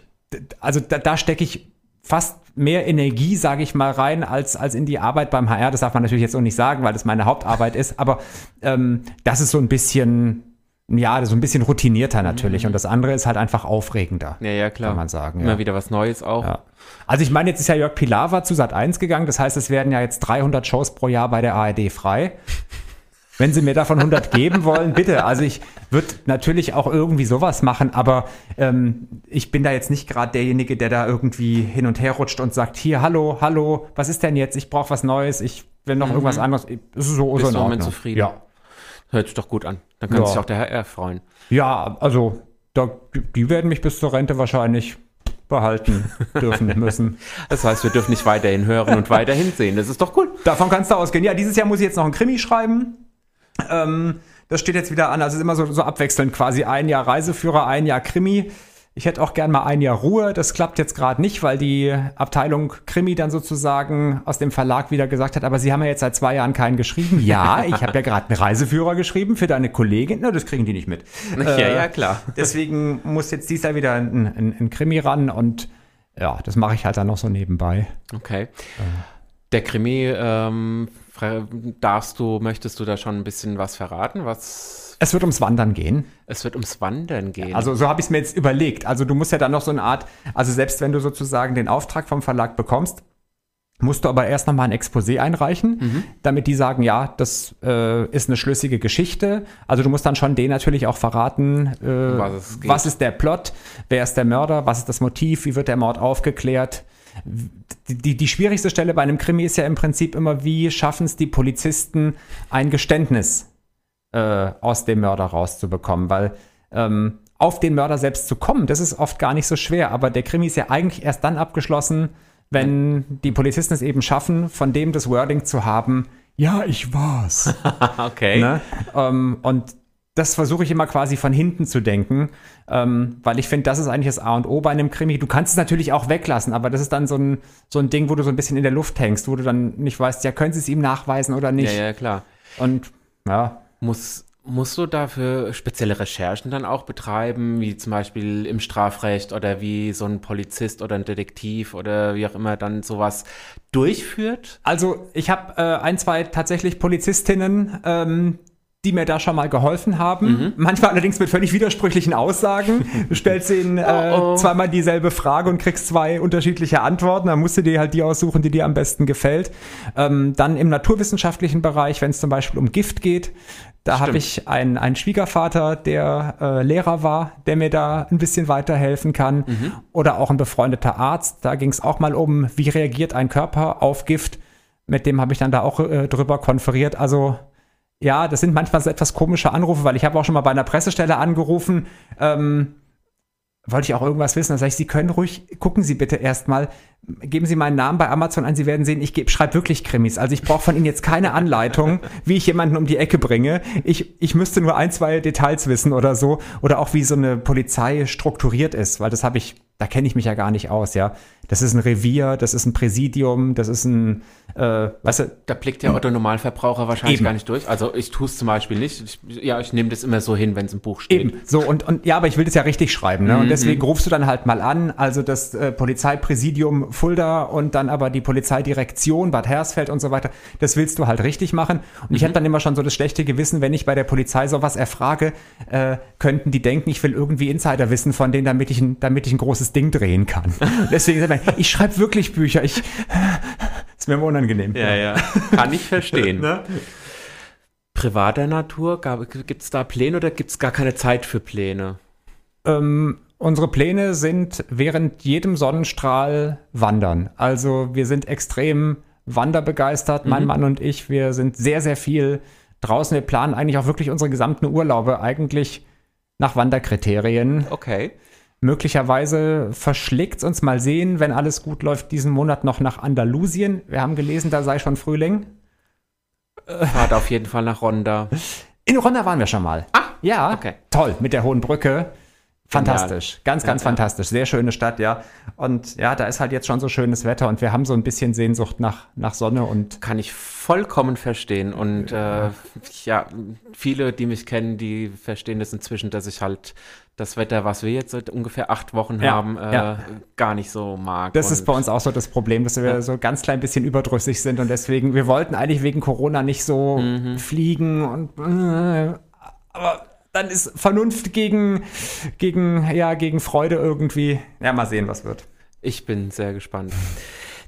also da, da stecke ich fast mehr Energie, sage ich mal, rein, als, als in die Arbeit beim HR. Das darf man natürlich jetzt auch nicht sagen, weil das meine Hauptarbeit ist. Aber ähm, das ist so ein bisschen ja, so ein bisschen routinierter natürlich. Mhm. Und das andere ist halt einfach aufregender. Ja, ja, klar. Kann man sagen. Immer ja. wieder was Neues auch. Ja. Also ich meine, jetzt ist ja Jörg Pilawa zu Sat 1 gegangen. Das heißt, es werden ja jetzt 300 Shows pro Jahr bei der ARD frei. [laughs] Wenn Sie mir davon 100 geben wollen, bitte. Also ich würde natürlich auch irgendwie sowas machen, aber ähm, ich bin da jetzt nicht gerade derjenige, der da irgendwie hin und her rutscht und sagt, hier, hallo, hallo, was ist denn jetzt? Ich brauche was Neues, ich will noch mhm. irgendwas anderes. Das ist so, Bist so in zufrieden? Ja. Hört sich doch gut an. Dann kann ja. sich auch der Herr freuen. Ja, also da, die werden mich bis zur Rente wahrscheinlich behalten dürfen [laughs] müssen. Das heißt, wir dürfen nicht weiterhin hören und weiterhin sehen. Das ist doch cool. Davon kannst du ausgehen. Ja, dieses Jahr muss ich jetzt noch einen Krimi schreiben. Ähm, das steht jetzt wieder an. Also es ist immer so, so abwechselnd quasi ein Jahr Reiseführer, ein Jahr Krimi. Ich hätte auch gern mal ein Jahr Ruhe. Das klappt jetzt gerade nicht, weil die Abteilung Krimi dann sozusagen aus dem Verlag wieder gesagt hat, aber Sie haben ja jetzt seit zwei Jahren keinen geschrieben. Ja, [laughs] ich habe ja gerade einen Reiseführer geschrieben für deine Kollegin. Na, das kriegen die nicht mit. Ja, äh, ja, klar. [laughs] Deswegen muss jetzt dies Jahr wieder ein, ein, ein Krimi ran und ja, das mache ich halt dann noch so nebenbei. Okay. Äh. Der Krimi, ähm, darfst du, möchtest du da schon ein bisschen was verraten? Was es wird ums Wandern gehen. Es wird ums Wandern gehen. Also so habe ich es mir jetzt überlegt. Also du musst ja dann noch so eine Art, also selbst wenn du sozusagen den Auftrag vom Verlag bekommst, musst du aber erst nochmal ein Exposé einreichen, mhm. damit die sagen, ja, das äh, ist eine schlüssige Geschichte. Also du musst dann schon denen natürlich auch verraten, äh, was, was, ist der Plot, wer ist der Mörder, was ist das Motiv, wie wird der Mord aufgeklärt. Die, die, schwierigste Stelle bei einem Krimi ist ja im Prinzip immer, wie schaffen es die Polizisten, ein Geständnis äh, aus dem Mörder rauszubekommen, weil ähm, auf den Mörder selbst zu kommen, das ist oft gar nicht so schwer, aber der Krimi ist ja eigentlich erst dann abgeschlossen, wenn die Polizisten es eben schaffen, von dem das Wording zu haben, ja, ich war's. [laughs] okay. Ne? Ähm, und das versuche ich immer quasi von hinten zu denken, ähm, weil ich finde, das ist eigentlich das A und O bei einem Krimi. Du kannst es natürlich auch weglassen, aber das ist dann so ein, so ein Ding, wo du so ein bisschen in der Luft hängst, wo du dann nicht weißt, ja, können sie es ihm nachweisen oder nicht. Ja, ja, klar. Und ja. Muss, musst du dafür spezielle Recherchen dann auch betreiben, wie zum Beispiel im Strafrecht oder wie so ein Polizist oder ein Detektiv oder wie auch immer dann sowas durchführt? Also ich habe äh, ein, zwei tatsächlich Polizistinnen, ähm, die mir da schon mal geholfen haben. Mhm. Manchmal allerdings mit völlig widersprüchlichen Aussagen. [laughs] Du stellst ihnen äh, oh oh. zweimal dieselbe Frage und kriegst zwei unterschiedliche Antworten. Dann musst du dir halt die aussuchen, die dir am besten gefällt. Ähm, dann im naturwissenschaftlichen Bereich, wenn es zum Beispiel um Gift geht, da habe ich einen, einen Schwiegervater, der äh, Lehrer war, der mir da ein bisschen weiterhelfen kann. Mhm. Oder auch ein befreundeter Arzt. Da ging es auch mal um, wie reagiert ein Körper auf Gift. Mit dem habe ich dann da auch äh, drüber konferiert. Also ja, das sind manchmal so etwas komische Anrufe, weil ich habe auch schon mal bei einer Pressestelle angerufen. Ähm, wollte ich auch irgendwas wissen. Da sage ich, Sie können ruhig, gucken Sie bitte erstmal, geben Sie meinen Namen bei Amazon ein, Sie werden sehen, ich schreibe wirklich Krimis. Also ich brauche von Ihnen jetzt keine Anleitung, wie ich jemanden um die Ecke bringe. Ich, ich müsste nur ein, zwei Details wissen oder so. Oder auch wie so eine Polizei strukturiert ist, weil das habe ich da kenne ich mich ja gar nicht aus, ja. Das ist ein Revier, das ist ein Präsidium, das ist ein, äh, weißt du. Da blickt der Otto Normalverbraucher wahrscheinlich eben. gar nicht durch. Also ich tue es zum Beispiel nicht. Ich, ja, ich nehme das immer so hin, wenn es im Buch steht. Eben, so und, und ja, aber ich will das ja richtig schreiben, ne? Und mhm. deswegen rufst du dann halt mal an, also das äh, Polizeipräsidium Fulda und dann aber die Polizeidirektion Bad Hersfeld und so weiter. Das willst du halt richtig machen. Und mhm. ich habe dann immer schon so das schlechte Gewissen, wenn ich bei der Polizei sowas erfrage, äh, könnten die denken, ich will irgendwie Insiderwissen von denen, damit ich ein, damit ich ein großes Ding drehen kann. [laughs] Deswegen man, ich schreibe wirklich Bücher. Ich, [laughs] ist mir immer unangenehm. Ja, ja. Kann ich verstehen. [laughs] ne? Privater Natur, gibt es da Pläne oder gibt es gar keine Zeit für Pläne? Ähm, unsere Pläne sind während jedem Sonnenstrahl wandern. Also wir sind extrem wanderbegeistert, mein mhm. Mann und ich. Wir sind sehr, sehr viel draußen. Wir planen eigentlich auch wirklich unsere gesamten Urlaube eigentlich nach Wanderkriterien. Okay Möglicherweise verschlägt es uns mal sehen, wenn alles gut läuft, diesen Monat noch nach Andalusien. Wir haben gelesen, da sei schon Frühling. Fahrt auf jeden Fall nach Ronda. In Ronda waren wir schon mal. Ah, ja. Okay. Toll, mit der hohen Brücke. Fantastisch, ganz, ganz ja, fantastisch. Sehr schöne Stadt, ja. Und ja, da ist halt jetzt schon so schönes Wetter und wir haben so ein bisschen Sehnsucht nach, nach Sonne und. Kann ich vollkommen verstehen. Und äh, ja, viele, die mich kennen, die verstehen das inzwischen, dass ich halt das Wetter, was wir jetzt seit ungefähr acht Wochen ja, haben, äh, ja. gar nicht so mag. Das ist bei uns auch so das Problem, dass wir ja. so ganz klein bisschen überdrüssig sind und deswegen, wir wollten eigentlich wegen Corona nicht so mhm. fliegen und äh, aber dann ist Vernunft gegen, gegen, ja, gegen Freude irgendwie. Ja, mal sehen, was wird. Ich bin sehr gespannt.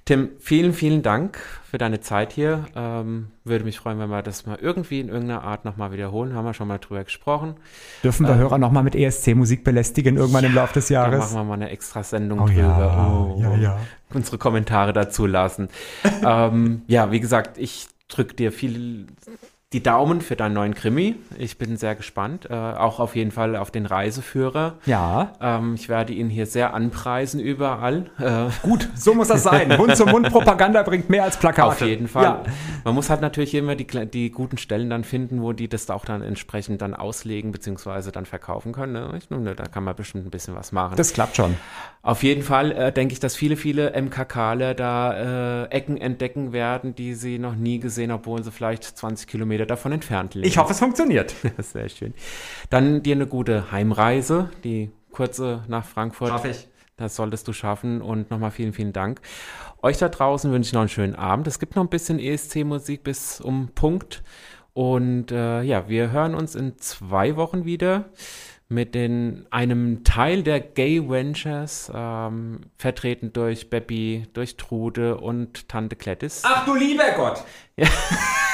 Tim, vielen, vielen Dank für deine Zeit hier. Ähm, würde mich freuen, wenn wir das mal irgendwie in irgendeiner Art nochmal wiederholen. Haben wir schon mal drüber gesprochen. Dürfen wir ähm, Hörer nochmal mit ESC-Musik belästigen irgendwann ja, im Laufe des Jahres? Da machen wir mal eine extra Sendung oh, drüber. Ja, oh, ja, ja. Unsere Kommentare dazu lassen. [laughs] ähm, ja, wie gesagt, ich drücke dir viel die Daumen für deinen neuen Krimi. Ich bin sehr gespannt. Äh, auch auf jeden Fall auf den Reiseführer. Ja. Ähm, ich werde ihn hier sehr anpreisen überall. Äh, Gut, so muss das sein. [laughs] Mund-zu-Mund-Propaganda bringt mehr als Plakate. Auf jeden Fall. Ja. Man muss halt natürlich immer die, die guten Stellen dann finden, wo die das auch dann entsprechend dann auslegen bzw. dann verkaufen können. Ne? Da kann man bestimmt ein bisschen was machen. Das klappt schon. Auf jeden Fall äh, denke ich, dass viele, viele MKKler da äh, Ecken entdecken werden, die sie noch nie gesehen, obwohl sie vielleicht 20 Kilometer davon entfernt leben. Ich hoffe, es funktioniert. [laughs] Sehr schön. Dann dir eine gute Heimreise, die kurze nach Frankfurt. Schaffe ich. Das solltest du schaffen und nochmal vielen, vielen Dank. Euch da draußen wünsche ich noch einen schönen Abend. Es gibt noch ein bisschen ESC-Musik bis um Punkt. Und äh, ja, wir hören uns in zwei Wochen wieder mit den, einem Teil der Gay Ventures, ähm, vertreten durch Beppi, durch Trude und Tante Klettis. Ach du lieber Gott! Ja. [laughs]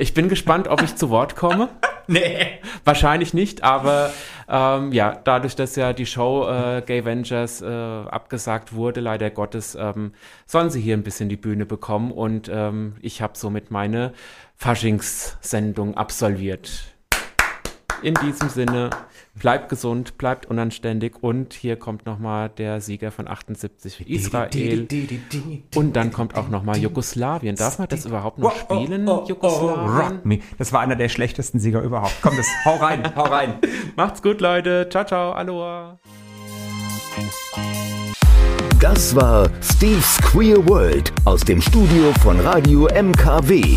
Ich bin gespannt, ob ich zu Wort komme. [laughs] nee. Wahrscheinlich nicht, aber ähm, ja, dadurch, dass ja die Show äh, Gay Ventures äh, abgesagt wurde, leider Gottes, ähm, sollen sie hier ein bisschen die Bühne bekommen und ähm, ich habe somit meine Faschingssendung absolviert. In diesem Sinne, bleibt gesund, bleibt unanständig und hier kommt nochmal der Sieger von 78 Israel und dann kommt auch nochmal Jugoslawien. Darf man das überhaupt noch spielen, oh, oh, oh, Jugoslawien? Das war einer der schlechtesten Sieger überhaupt. Komm, das, hau rein, hau rein. [laughs] Macht's gut, Leute. Ciao, ciao, aloha. Das war Steve's Queer World aus dem Studio von Radio MKW.